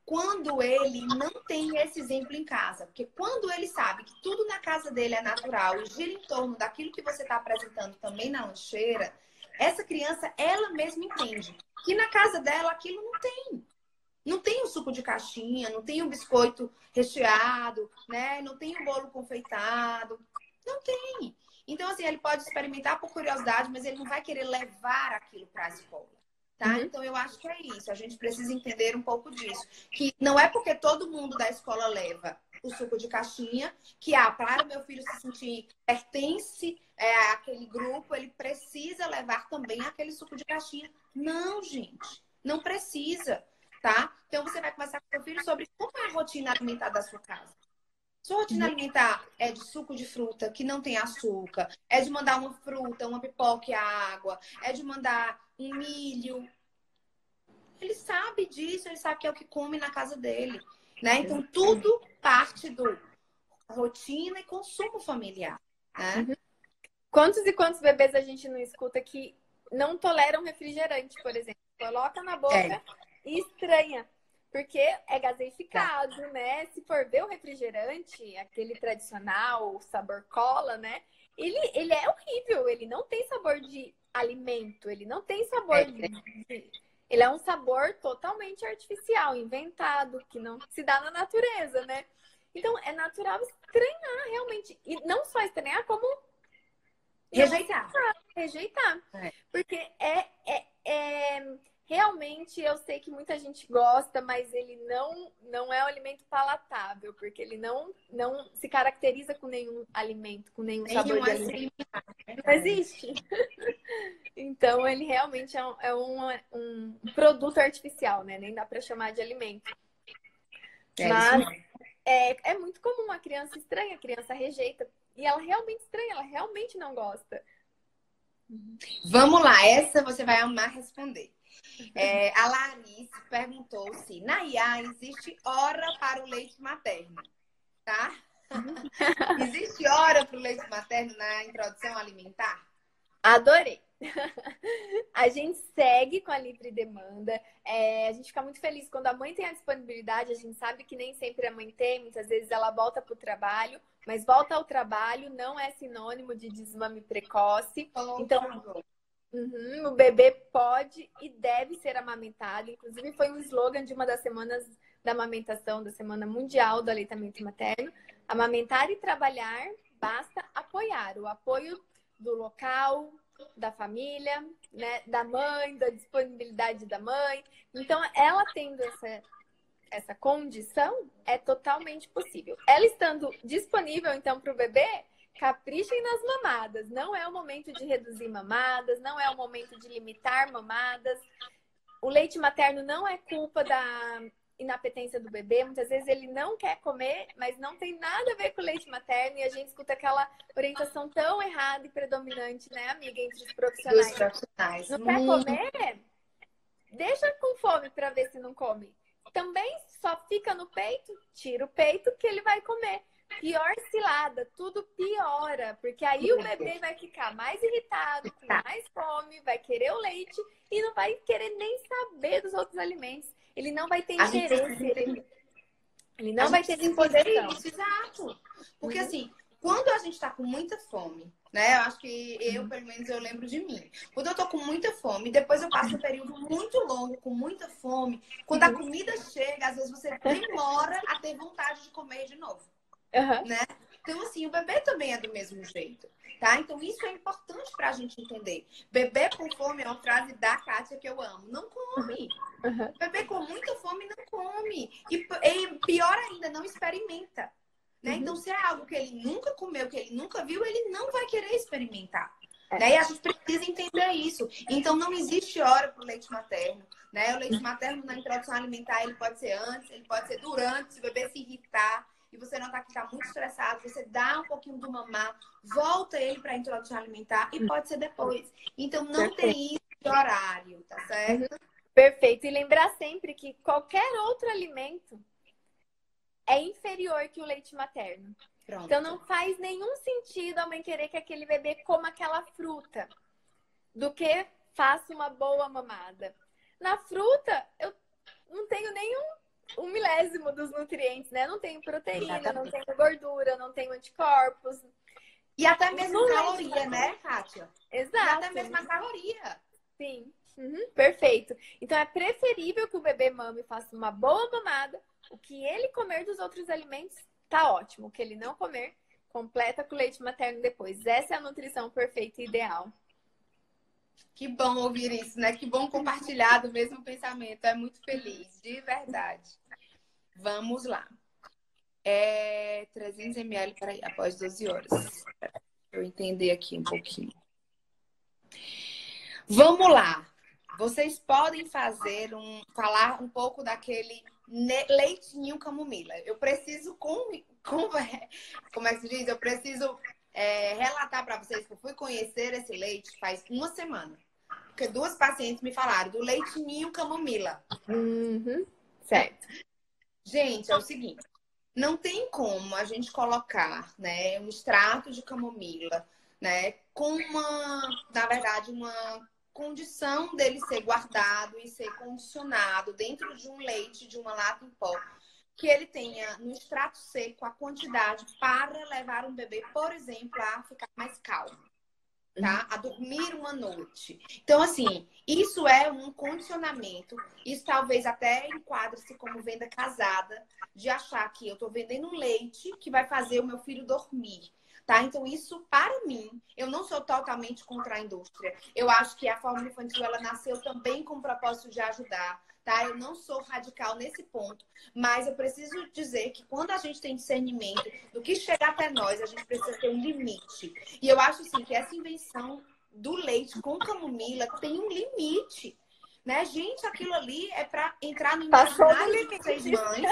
quando ele não tem esse exemplo em casa. Porque quando ele sabe que tudo na casa dele é natural e gira em torno daquilo que você está apresentando também na lancheira, essa criança, ela mesma entende que na casa dela aquilo não tem. Não tem o suco de caixinha, não tem o biscoito recheado, né? Não tem o bolo confeitado. Não tem. Então, assim, ele pode experimentar por curiosidade, mas ele não vai querer levar aquilo para a escola. Tá? Uhum. Então, eu acho que é isso. A gente precisa entender um pouco disso. Que não é porque todo mundo da escola leva o suco de caixinha que, ah, para o meu filho se sentir pertence é, àquele grupo, ele precisa levar também aquele suco de caixinha. Não, gente. Não precisa, tá? Então, você vai conversar com seu filho sobre como é a rotina alimentar da sua casa. Sua rotina uhum. alimentar é de suco de fruta que não tem açúcar, é de mandar uma fruta, uma pipoca e água, é de mandar um milho. Ele sabe disso, ele sabe que é o que come na casa dele, né? Então tudo parte do rotina e consumo familiar, né? Uhum. Quantos e quantos bebês a gente não escuta que não toleram refrigerante, por exemplo? Coloca na boca é. e estranha. Porque é gaseificado, tá. né? Se for ver o refrigerante, aquele tradicional, sabor cola, né? Ele, ele é horrível, ele não tem sabor de alimento, ele não tem sabor é, de, de. Ele é um sabor totalmente artificial, inventado, que não se dá na natureza, né? Então é natural estranhar realmente. E não só estranhar, como rejeitar. Rejeitar. É. Porque é, é, é Realmente eu sei que muita gente gosta, mas ele não não é um alimento palatável, porque ele não não se caracteriza com nenhum alimento, com nenhum sabor de alimento. Não existe. então ele realmente é, um, é um, um, produto artificial, né? Nem dá para chamar de alimento. É mas é, é muito comum a criança estranha, a criança rejeita. E ela realmente estranha, ela realmente não gosta. Vamos lá, essa você vai amar responder. É, a Larissa perguntou se na IA existe hora para o leite materno, tá? existe hora para o leite materno na introdução alimentar? Adorei! a gente segue com a livre demanda. É, a gente fica muito feliz quando a mãe tem a disponibilidade. A gente sabe que nem sempre a mãe tem, muitas vezes ela volta para o trabalho, mas volta ao trabalho não é sinônimo de desmame precoce. Oh, então, Uhum, o bebê pode e deve ser amamentado. Inclusive, foi um slogan de uma das semanas da amamentação, da Semana Mundial do Aleitamento Materno. Amamentar e trabalhar, basta apoiar. O apoio do local, da família, né, da mãe, da disponibilidade da mãe. Então, ela tendo essa, essa condição, é totalmente possível. Ela estando disponível, então, para o bebê, caprichem nas mamadas. Não é o momento de reduzir mamadas, não é o momento de limitar mamadas. O leite materno não é culpa da inapetência do bebê. Muitas vezes ele não quer comer, mas não tem nada a ver com o leite materno e a gente escuta aquela orientação tão errada e predominante, né, amiga, entre os profissionais. Os profissionais. Não quer comer? Deixa com fome para ver se não come. também só fica no peito, tira o peito que ele vai comer. Pior cilada, tudo piora, porque aí o bebê vai ficar mais irritado, com mais fome, vai querer o leite e não vai querer nem saber dos outros alimentos. Ele não vai ter interesse. Ele, ele não vai ter disposição. Isso, exato. Porque uhum. assim, quando a gente está com muita fome, né? Eu acho que eu, uhum. pelo menos, eu lembro de mim. Quando eu tô com muita fome, depois eu passo um período muito longo com muita fome. Quando a uhum. comida chega, às vezes você demora a ter vontade de comer de novo. Uhum. Né? Então, assim, o bebê também é do mesmo jeito, tá? Então, isso é importante pra gente entender. Bebê com fome é uma frase da Kátia que eu amo. Não come. Uhum. Bebê com muita fome não come. E, e pior ainda, não experimenta. Né? Uhum. Então, se é algo que ele nunca comeu, que ele nunca viu, ele não vai querer experimentar. É. Né? E a gente precisa entender isso. Então, não existe hora para o leite materno. Né? O leite materno na introdução alimentar, ele pode ser antes, ele pode ser durante, se o bebê se irritar e você notar que está muito estressado, você dá um pouquinho do mamar, volta ele para a introdução alimentar e pode ser depois. Então, não Perfeito. tem isso de horário, tá certo? Perfeito. E lembrar sempre que qualquer outro alimento é inferior que o leite materno. Pronto. Então não faz nenhum sentido a mãe querer que aquele bebê coma aquela fruta do que faça uma boa mamada. Na fruta, eu não tenho nenhum um milésimo dos nutrientes, né? Não tenho proteína, Exatamente. não tenho gordura, não tenho anticorpos. E até mesmo caloria, né, Kátia? Exato. E até mesmo a caloria. Sim. Uhum, perfeito. Então é preferível que o bebê mame faça uma boa mamada o que ele comer dos outros alimentos tá ótimo. O que ele não comer, completa com leite materno depois. Essa é a nutrição perfeita e ideal. Que bom ouvir isso, né? Que bom compartilhar do mesmo pensamento. É muito feliz, de verdade. Vamos lá. É 300 ml para após 12 horas. Eu entender aqui um pouquinho. Vamos lá. Vocês podem fazer um falar um pouco daquele leitinho camomila. Eu preciso com, com como é que se diz? Eu preciso é, relatar para vocês que eu fui conhecer esse leite faz uma semana. Porque duas pacientes me falaram do leitinho camomila. Uhum. Certo. Gente, é o seguinte. Não tem como a gente colocar, né, um extrato de camomila, né, com uma, na verdade, uma condição dele ser guardado e ser condicionado dentro de um leite, de uma lata em pó, que ele tenha no extrato seco a quantidade para levar um bebê, por exemplo, a ficar mais calmo, tá? A dormir uma noite. Então, assim, isso é um condicionamento. Isso talvez até enquadre-se como venda casada, de achar que eu estou vendendo um leite que vai fazer o meu filho dormir. Tá? Então, isso, para mim, eu não sou totalmente contra a indústria. Eu acho que a fórmula infantil ela nasceu também com o propósito de ajudar. Tá? Eu não sou radical nesse ponto, mas eu preciso dizer que quando a gente tem discernimento do que chega até nós, a gente precisa ter um limite. E eu acho assim que essa invenção do leite com camomila tem um limite. Né? Gente, aquilo ali é para entrar no imaginário de vocês mães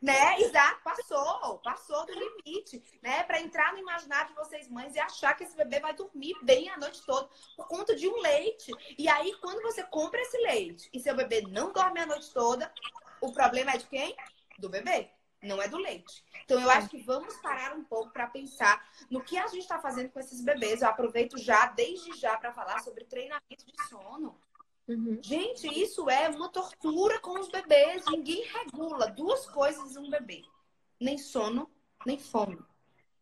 né? Exato, passou, passou do limite, né? Para entrar no imaginário de vocês mães e achar que esse bebê vai dormir bem a noite toda por conta de um leite. E aí, quando você compra esse leite e seu bebê não dorme a noite toda, o problema é de quem? Do bebê, não é do leite. Então, eu acho que vamos parar um pouco para pensar no que a gente está fazendo com esses bebês. Eu aproveito já, desde já, para falar sobre treinamento de sono. Uhum. Gente, isso é uma tortura com os bebês. Ninguém regula duas coisas em um bebê: nem sono, nem fome.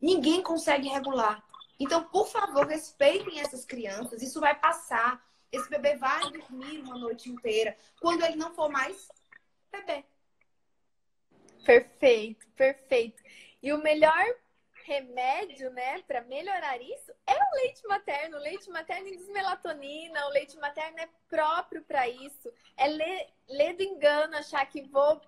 Ninguém consegue regular. Então, por favor, respeitem essas crianças. Isso vai passar. Esse bebê vai dormir uma noite inteira quando ele não for mais bebê. Perfeito, perfeito. E o melhor remédio, né, para melhorar isso é o leite materno. O leite materno induz melatonina, o leite materno é próprio para isso. É ler, ler do engano achar que vou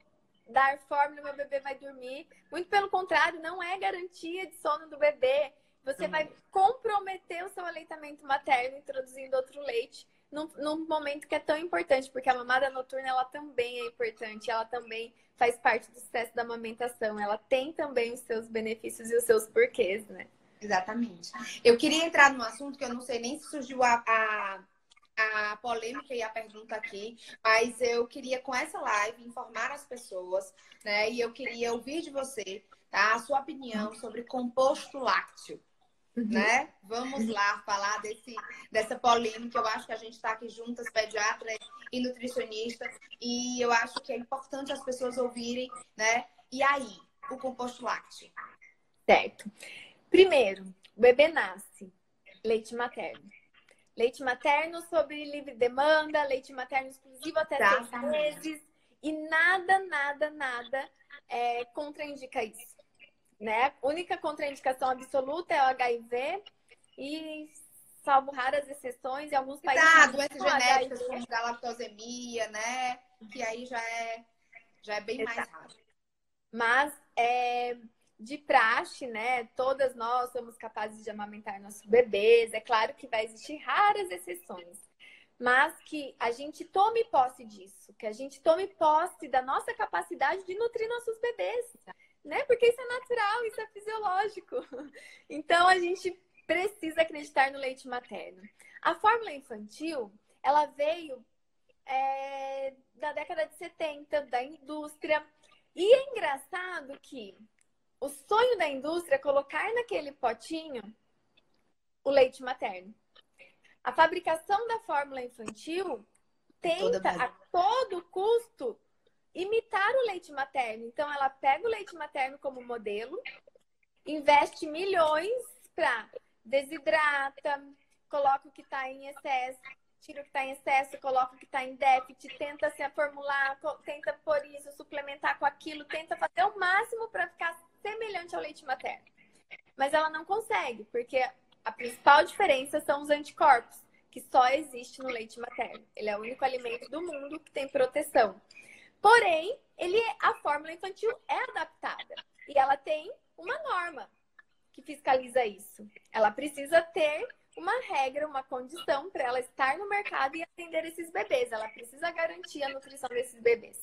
dar fórmula, meu bebê vai dormir. Muito pelo contrário, não é garantia de sono do bebê. Você vai comprometer o seu aleitamento materno introduzindo outro leite num, num, momento que é tão importante, porque a mamada noturna ela também é importante, ela também faz parte do sucesso da amamentação, ela tem também os seus benefícios e os seus porquês, né? Exatamente. Eu queria entrar num assunto que eu não sei nem se surgiu a, a, a polêmica e a pergunta aqui, mas eu queria com essa live informar as pessoas, né? E eu queria ouvir de você, tá? A sua opinião sobre composto lácteo. Uhum. Né? Vamos lá falar desse, dessa polêmica. Eu acho que a gente está aqui juntas, pediatra e nutricionista, e eu acho que é importante as pessoas ouvirem, né? E aí, o composto lácteo? Certo. Primeiro, o bebê nasce, leite materno. Leite materno sobre livre demanda, leite materno exclusivo até tá. seis meses. E nada, nada, nada é, contraindica isso. Né? A única contraindicação absoluta é o HIV e salvo raras exceções, em alguns países. Tá, doenças genéticas como galactosemia, né? Que aí já é, já é bem Exato. mais raro. Mas é, de praxe, né? Todas nós somos capazes de amamentar nossos bebês. É claro que vai existir raras exceções, mas que a gente tome posse disso, que a gente tome posse da nossa capacidade de nutrir nossos bebês, né? Porque isso é natural, isso é fisiológico. Então a gente precisa acreditar no leite materno. A fórmula infantil, ela veio é, da década de 70, da indústria. E é engraçado que o sonho da indústria é colocar naquele potinho o leite materno. A fabricação da fórmula infantil tenta a todo custo imitar o leite materno. Então ela pega o leite materno como modelo, investe milhões para desidrata, coloca o que está em excesso, tira o que está em excesso, coloca o que está em déficit, tenta se formular, tenta por isso, suplementar com aquilo, tenta fazer o máximo para ficar semelhante ao leite materno. Mas ela não consegue, porque a principal diferença são os anticorpos, que só existe no leite materno. Ele é o único alimento do mundo que tem proteção. Porém, ele, é, a fórmula infantil é adaptada e ela tem uma norma que fiscaliza isso. Ela precisa ter uma regra, uma condição para ela estar no mercado e atender esses bebês. Ela precisa garantir a nutrição desses bebês.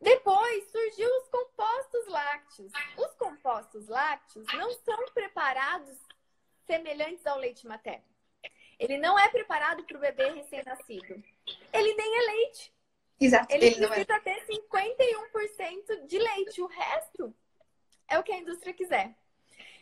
Depois surgiu os compostos lácteos. Os compostos lácteos não são preparados semelhantes ao leite materno. Ele não é preparado para o bebê recém-nascido. Ele nem é leite. Exato. Ele, ele é. precisa é. ter 51% de leite. O resto é o que a indústria quiser.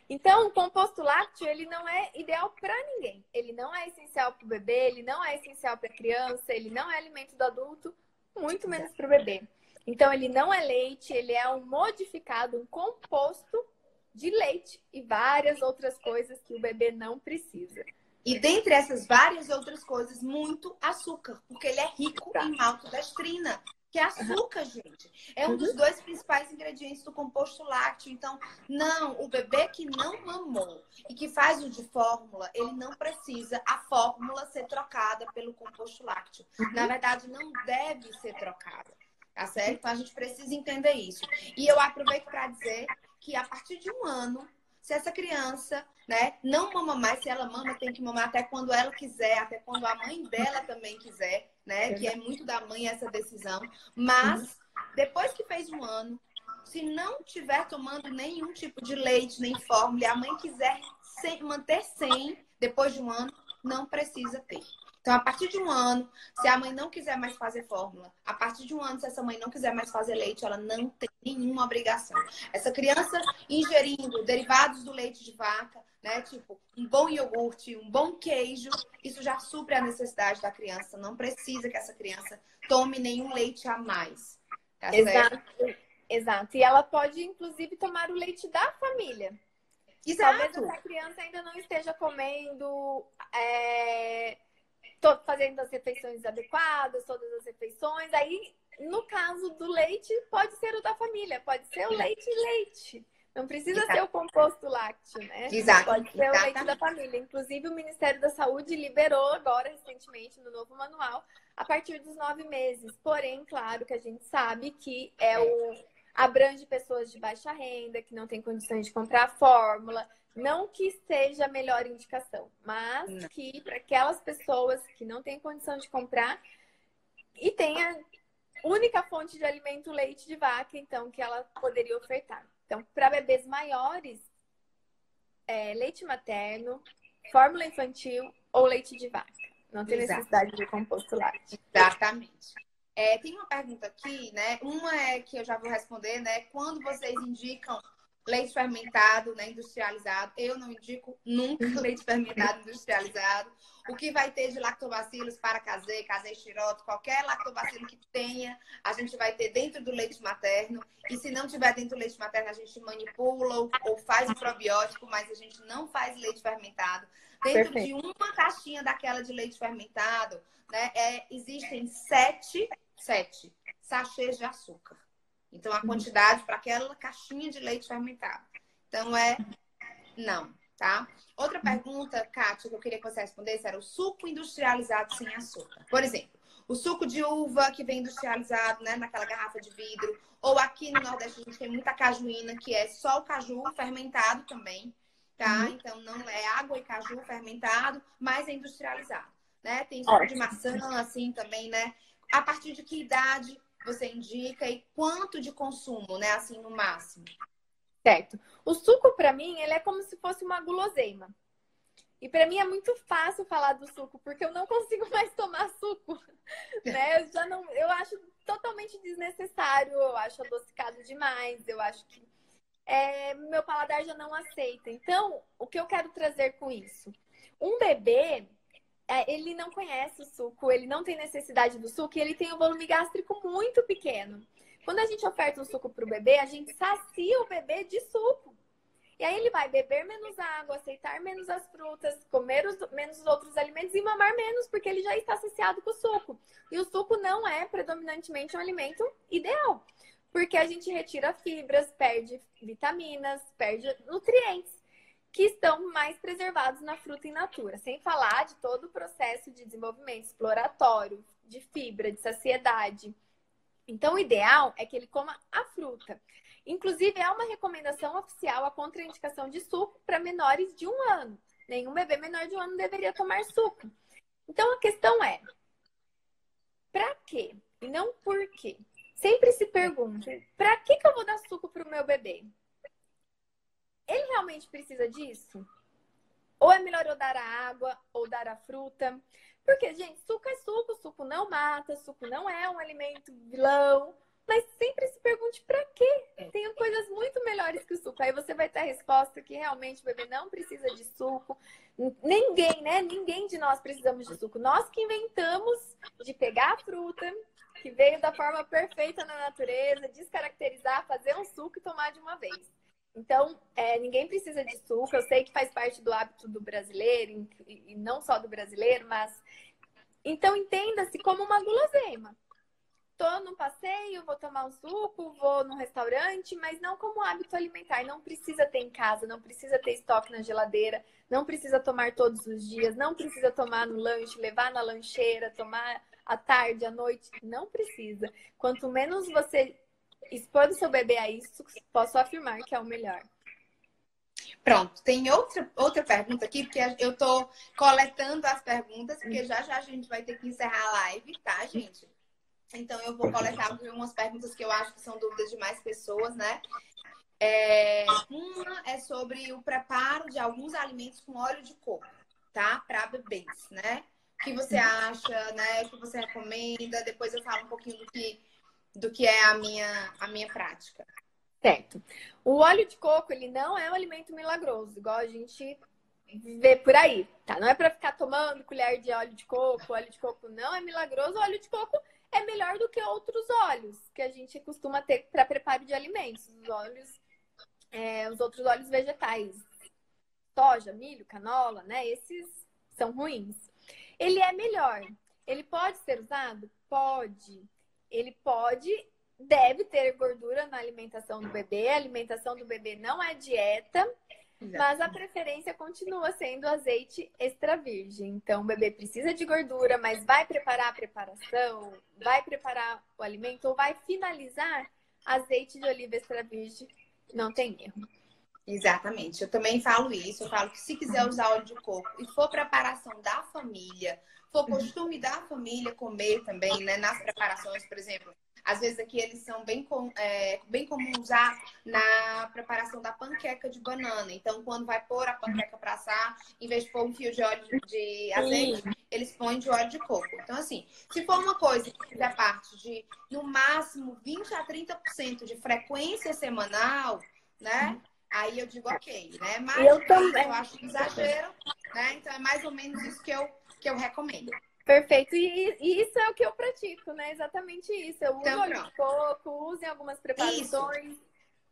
Então, o composto lácteo, ele não é ideal para ninguém. Ele não é essencial para o bebê, ele não é essencial para a criança, ele não é alimento do adulto, muito menos para o bebê. Então, ele não é leite, ele é um modificado, um composto de leite e várias outras coisas que o bebê não precisa. E dentre essas várias outras coisas, muito açúcar, porque ele é rico tá. em maltodestrina, que é açúcar, uhum. gente. É um uhum. dos dois principais ingredientes do composto lácteo. Então, não, o bebê que não mamou e que faz o de fórmula, ele não precisa a fórmula ser trocada pelo composto lácteo. Uhum. Na verdade, não deve ser trocada. Tá certo? Então a gente precisa entender isso. E eu aproveito para dizer que a partir de um ano, se essa criança, né, não mama mais, se ela mama, tem que mamar até quando ela quiser, até quando a mãe dela também quiser, né? Que é muito da mãe essa decisão. Mas depois que fez um ano, se não tiver tomando nenhum tipo de leite, nem fórmula, e a mãe quiser manter sem depois de um ano, não precisa ter. Então, a partir de um ano, se a mãe não quiser mais fazer fórmula, a partir de um ano, se essa mãe não quiser mais fazer leite, ela não tem nenhuma obrigação. Essa criança ingerindo derivados do leite de vaca, né? Tipo, um bom iogurte, um bom queijo, isso já supre a necessidade da criança. Não precisa que essa criança tome nenhum leite a mais. Tá Exato. Exato. E ela pode, inclusive, tomar o leite da família. Exato. Talvez essa criança ainda não esteja comendo. É fazendo as refeições adequadas, todas as refeições. Aí, no caso do leite, pode ser o da família, pode ser o leite leite. Não precisa Exato. ser o composto lácteo, né? Exato. Pode ser o leite da família. Inclusive, o Ministério da Saúde liberou agora, recentemente, no novo manual, a partir dos nove meses. Porém, claro que a gente sabe que é o abrange pessoas de baixa renda, que não têm condições de comprar a fórmula, não que seja a melhor indicação, mas não. que para aquelas pessoas que não têm condição de comprar e tenha única fonte de alimento leite de vaca, então, que ela poderia ofertar. Então, para bebês maiores, é, leite materno, fórmula infantil ou leite de vaca. Não tem Exato. necessidade de composto lácteo. Exatamente. É, tem uma pergunta aqui, né? Uma é que eu já vou responder, né? Quando vocês indicam leite fermentado, né, industrializado, eu não indico nunca leite fermentado industrializado. O que vai ter de lactobacilos para casei, casei xiroto, qualquer lactobacilo que tenha, a gente vai ter dentro do leite materno. E se não tiver dentro do leite materno, a gente manipula ou, ou faz o probiótico, mas a gente não faz leite fermentado. Dentro Perfeito. de uma caixinha daquela de leite fermentado, né, é, existem sete, sete sachês de açúcar. Então, a quantidade para aquela caixinha de leite fermentado. Então, é não, tá? Outra pergunta, Kátia, que eu queria que você respondesse era o suco industrializado sem açúcar. Por exemplo, o suco de uva que vem industrializado, né, naquela garrafa de vidro. Ou aqui no Nordeste a gente tem muita cajuína, que é só o caju fermentado também, tá? Uhum. Então, não é água e caju fermentado, mas é industrializado, né? Tem suco de maçã, assim, também, né? A partir de que idade você indica e quanto de consumo, né? Assim, no máximo. Certo. O suco, para mim, ele é como se fosse uma guloseima. E para mim é muito fácil falar do suco, porque eu não consigo mais tomar suco, né? Eu já não, eu acho totalmente desnecessário, eu acho adocicado demais, eu acho que é, meu paladar já não aceita. Então, o que eu quero trazer com isso? Um bebê, é, ele não conhece o suco, ele não tem necessidade do suco e ele tem um volume gástrico muito pequeno. Quando a gente oferta um suco para o bebê, a gente sacia o bebê de suco. E aí ele vai beber menos água, aceitar menos as frutas, comer os, menos os outros alimentos e mamar menos, porque ele já está saciado com o suco. E o suco não é predominantemente um alimento ideal, porque a gente retira fibras, perde vitaminas, perde nutrientes que estão mais preservados na fruta in natura, sem falar de todo o processo de desenvolvimento exploratório, de fibra, de saciedade. Então, o ideal é que ele coma a fruta. Inclusive, é uma recomendação oficial a contraindicação de suco para menores de um ano. Nenhum bebê menor de um ano deveria tomar suco. Então, a questão é: para quê? E não por quê. Sempre se pergunta: para que, que eu vou dar suco para o meu bebê? Ele realmente precisa disso? Ou é melhor eu dar a água ou dar a fruta? Porque, gente, suco é suco, suco não mata, suco não é um alimento vilão. Mas sempre se pergunte para quê? É. Tem coisas muito melhores que o suco. Aí você vai ter a resposta que realmente o bebê não precisa de suco. Ninguém, né? Ninguém de nós precisamos de suco. Nós que inventamos de pegar a fruta, que veio da forma perfeita na natureza, descaracterizar, fazer um suco e tomar de uma vez. Então, é, ninguém precisa de suco. Eu sei que faz parte do hábito do brasileiro, e não só do brasileiro, mas. Então, entenda-se como uma guloseima. Tô num passeio, vou tomar um suco, vou num restaurante, mas não como hábito alimentar. Não precisa ter em casa, não precisa ter estoque na geladeira, não precisa tomar todos os dias, não precisa tomar no lanche, levar na lancheira, tomar à tarde, à noite. Não precisa. Quanto menos você expor o seu bebê a isso, posso afirmar que é o melhor. Pronto, tem outra, outra pergunta aqui, porque eu tô coletando as perguntas, porque já já a gente vai ter que encerrar a live, tá, gente? Então eu vou coletar algumas perguntas que eu acho que são dúvidas de mais pessoas, né? É, uma é sobre o preparo de alguns alimentos com óleo de coco, tá? Para bebês, né? O que você acha, né? O que você recomenda? Depois eu falo um pouquinho do que do que é a minha, a minha prática. Certo. O óleo de coco, ele não é um alimento milagroso, igual a gente vê por aí, tá? Não é para ficar tomando colher de óleo de coco. Óleo de coco não é milagroso. O óleo de coco é melhor do que outros óleos que a gente costuma ter para preparo de alimentos. Os óleos, é, os outros óleos vegetais, soja, milho, canola, né? Esses são ruins. Ele é melhor. Ele pode ser usado? Pode ele pode, deve ter gordura na alimentação do bebê. A alimentação do bebê não é dieta, mas a preferência continua sendo azeite extra virgem. Então, o bebê precisa de gordura, mas vai preparar a preparação, vai preparar o alimento ou vai finalizar azeite de oliva extra virgem. Não tem erro. Exatamente. Eu também falo isso. Eu falo que se quiser usar óleo de coco e for preparação da família, for costume da família comer também, né? Nas preparações, por exemplo, Às vezes aqui eles são bem, com, é, bem comuns já na preparação da panqueca de banana. Então, quando vai pôr a panqueca para assar, em vez de pôr um fio de óleo de azeite, Sim. eles põem de óleo de coco. Então, assim, se for uma coisa que fizer parte de, no máximo, 20 a 30% de frequência semanal, né? Aí eu digo ok, né? Mas eu, também. eu acho exagero, né? Então é mais ou menos isso que eu, que eu recomendo. Perfeito. E, e, isso é o que eu pratico, né? Exatamente isso. Eu uso então, óleo de coco, uso em algumas preparações, isso.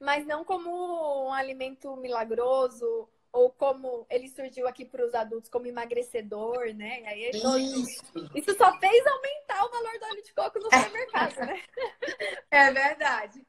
mas não como um alimento milagroso ou como ele surgiu aqui para os adultos como emagrecedor, né? E aí isso. isso só fez aumentar o valor do óleo de coco no supermercado, né? É verdade.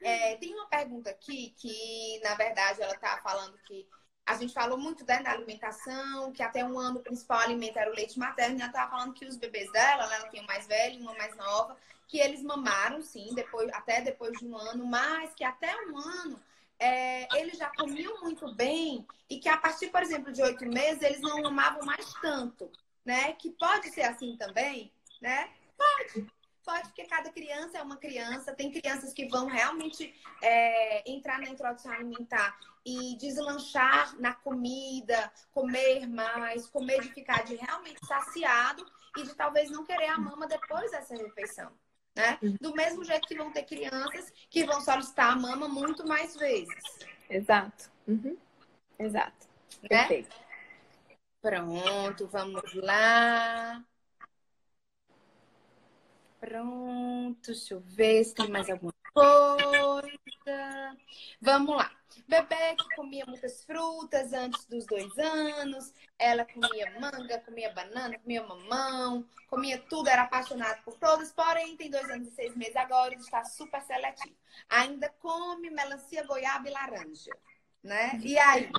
É, tem uma pergunta aqui que, na verdade, ela está falando que a gente falou muito né, da alimentação, que até um ano o principal alimento era o leite materno, e ela estava falando que os bebês dela, né, ela tem um mais velho e uma mais nova, que eles mamaram, sim, depois, até depois de um ano, mas que até um ano é, eles já comiam muito bem e que a partir, por exemplo, de oito meses, eles não mamavam mais tanto, né? Que pode ser assim também, né? Pode. Pode, porque cada criança é uma criança. Tem crianças que vão realmente é, entrar na introdução alimentar e deslanchar na comida, comer mais, comer de ficar de realmente saciado e de talvez não querer a mama depois dessa refeição. Né? Do mesmo jeito que vão ter crianças que vão solicitar a mama muito mais vezes. Exato. Uhum. Exato. Né? Perfeito. Pronto, vamos lá. Pronto, deixa eu ver se tem mais alguma coisa. Vamos lá. Bebê que comia muitas frutas antes dos dois anos, ela comia manga, comia banana, comia mamão, comia tudo, era apaixonada por todas, porém tem dois anos e seis meses agora e está super seletivo. Ainda come melancia, goiaba e laranja, né? E aí?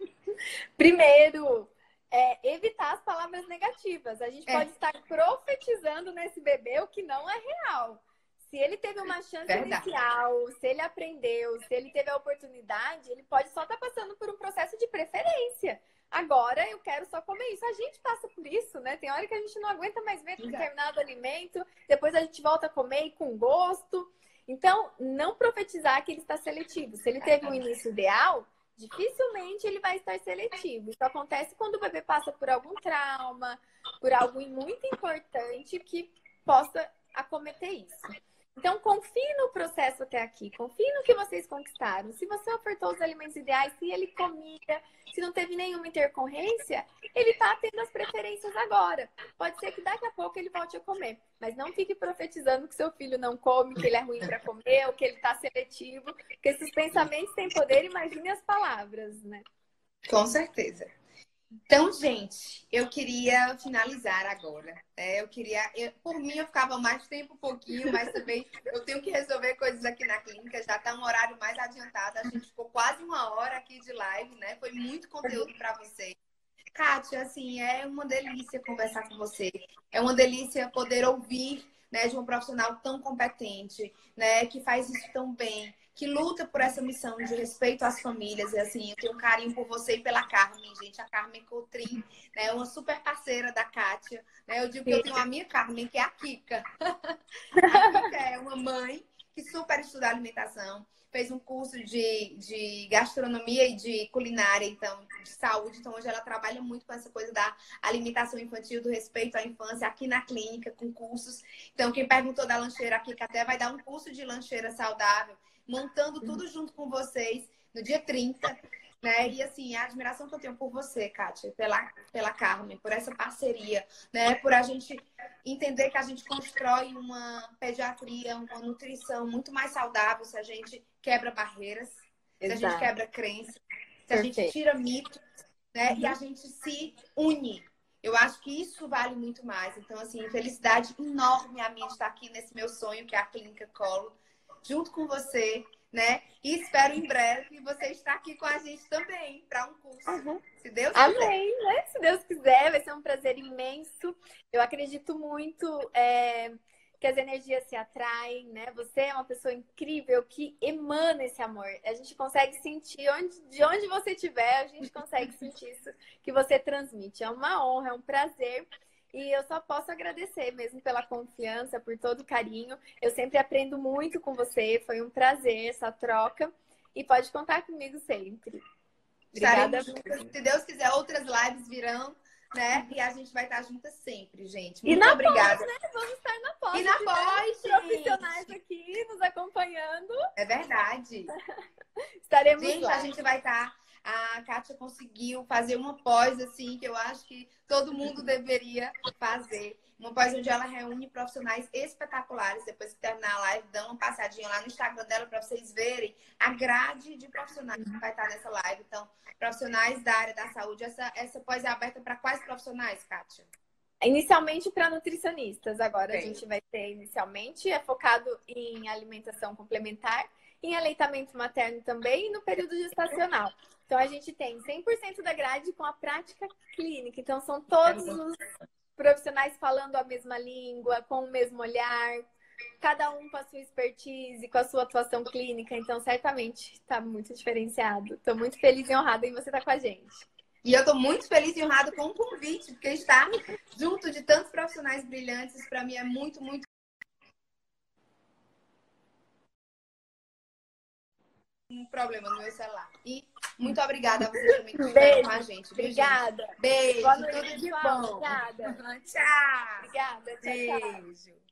Primeiro, é, evitar as palavras negativas. A gente é. pode estar profetizando nesse bebê o que não é real. Se ele teve uma chance Verdade. inicial, se ele aprendeu, se ele teve a oportunidade, ele pode só estar passando por um processo de preferência. Agora eu quero só comer isso. A gente passa por isso, né? Tem hora que a gente não aguenta mais ver determinado alimento, depois a gente volta a comer e com gosto. Então, não profetizar que ele está seletivo. Se ele teve um início ideal, dificilmente ele vai estar seletivo. Isso acontece quando o bebê passa por algum trauma, por algo muito importante que possa acometer isso. Então, confie no processo até aqui, confie no que vocês conquistaram. Se você ofertou os alimentos ideais, se ele comia, se não teve nenhuma intercorrência, ele está tendo as preferências agora. Pode ser que daqui a pouco ele volte a comer, mas não fique profetizando que seu filho não come, que ele é ruim para comer, ou que ele está seletivo, porque esses pensamentos têm poder, imagine as palavras, né? Com certeza. Então, gente, eu queria finalizar agora. É, eu queria, eu, por mim, eu ficava mais tempo, um pouquinho, mas também eu tenho que resolver coisas aqui na clínica. Já está um horário mais adiantado. A gente ficou quase uma hora aqui de live, né? Foi muito conteúdo para vocês. Kátia, assim, é uma delícia conversar com você. É uma delícia poder ouvir né, de um profissional tão competente, né, que faz isso tão bem, que luta por essa missão de respeito às famílias. E assim, eu tenho um carinho por você e pela Carmen, gente. A Carmen Coutrin, né? Uma super parceira da Kátia. Né? Eu digo que eu tenho a minha Carmen, que é a Kika. a Kika é uma mãe que super estuda alimentação. Fez um curso de, de gastronomia e de culinária, então, de saúde. Então, hoje ela trabalha muito com essa coisa da alimentação infantil, do respeito à infância, aqui na clínica, com cursos. Então, quem perguntou da lancheira aqui, que até vai dar um curso de lancheira saudável montando tudo junto com vocês no dia 30. Né? E assim, a admiração que eu tenho por você, Kátia, pela, pela Carmen, por essa parceria, né? Por a gente entender que a gente constrói uma pediatria, uma nutrição muito mais saudável se a gente quebra barreiras, Exato. se a gente quebra crenças, se Perfeito. a gente tira mitos, né? Uhum. E a gente se une. Eu acho que isso vale muito mais. Então, assim, felicidade enorme a minha estar aqui nesse meu sonho, que é a Clínica Colo junto com você, né? E espero em breve você estar aqui com a gente também para um curso. Uhum. Se Deus quiser. Amém, né? Se Deus quiser, vai ser um prazer imenso. Eu acredito muito é, que as energias se atraem, né? Você é uma pessoa incrível que emana esse amor. A gente consegue sentir onde, de onde você estiver, a gente consegue sentir isso que você transmite. É uma honra, é um prazer. E eu só posso agradecer mesmo pela confiança, por todo o carinho. Eu sempre aprendo muito com você. Foi um prazer essa troca. E pode contar comigo sempre. Obrigada. Se Deus quiser, outras lives virão né? E a gente vai estar juntas sempre, gente. Muito e na obrigada. Pós, né? Vamos estar na pós. E na pós, profissionais aqui nos acompanhando. É verdade. Estaremos gente, lá. a gente vai estar a Kátia conseguiu fazer uma pós, assim, que eu acho que todo mundo deveria fazer. Uma pós onde ela reúne profissionais espetaculares. Depois que terminar a live, dá uma passadinha lá no Instagram dela para vocês verem a grade de profissionais que vai estar nessa live. Então, profissionais da área da saúde. Essa, essa pós é aberta para quais profissionais, Kátia? Inicialmente para nutricionistas. Agora a gente vai ter inicialmente, é focado em alimentação complementar, em aleitamento materno também e no período gestacional. Então a gente tem 100% da grade com a prática clínica. Então são todos os profissionais falando a mesma língua, com o mesmo olhar, cada um com a sua expertise, com a sua atuação clínica. Então certamente está muito diferenciado. Estou muito feliz e honrada em você estar com a gente. E eu estou muito feliz e honrada com o convite, porque estar junto de tantos profissionais brilhantes, para mim é muito, muito um problema no meu celular. E muito obrigada a você também que estiver com a gente. Obrigada. Beijo. Boa noite, tudo de bom. Obrigada. Tchau. Obrigada. Tchau, Beijo. Tchau.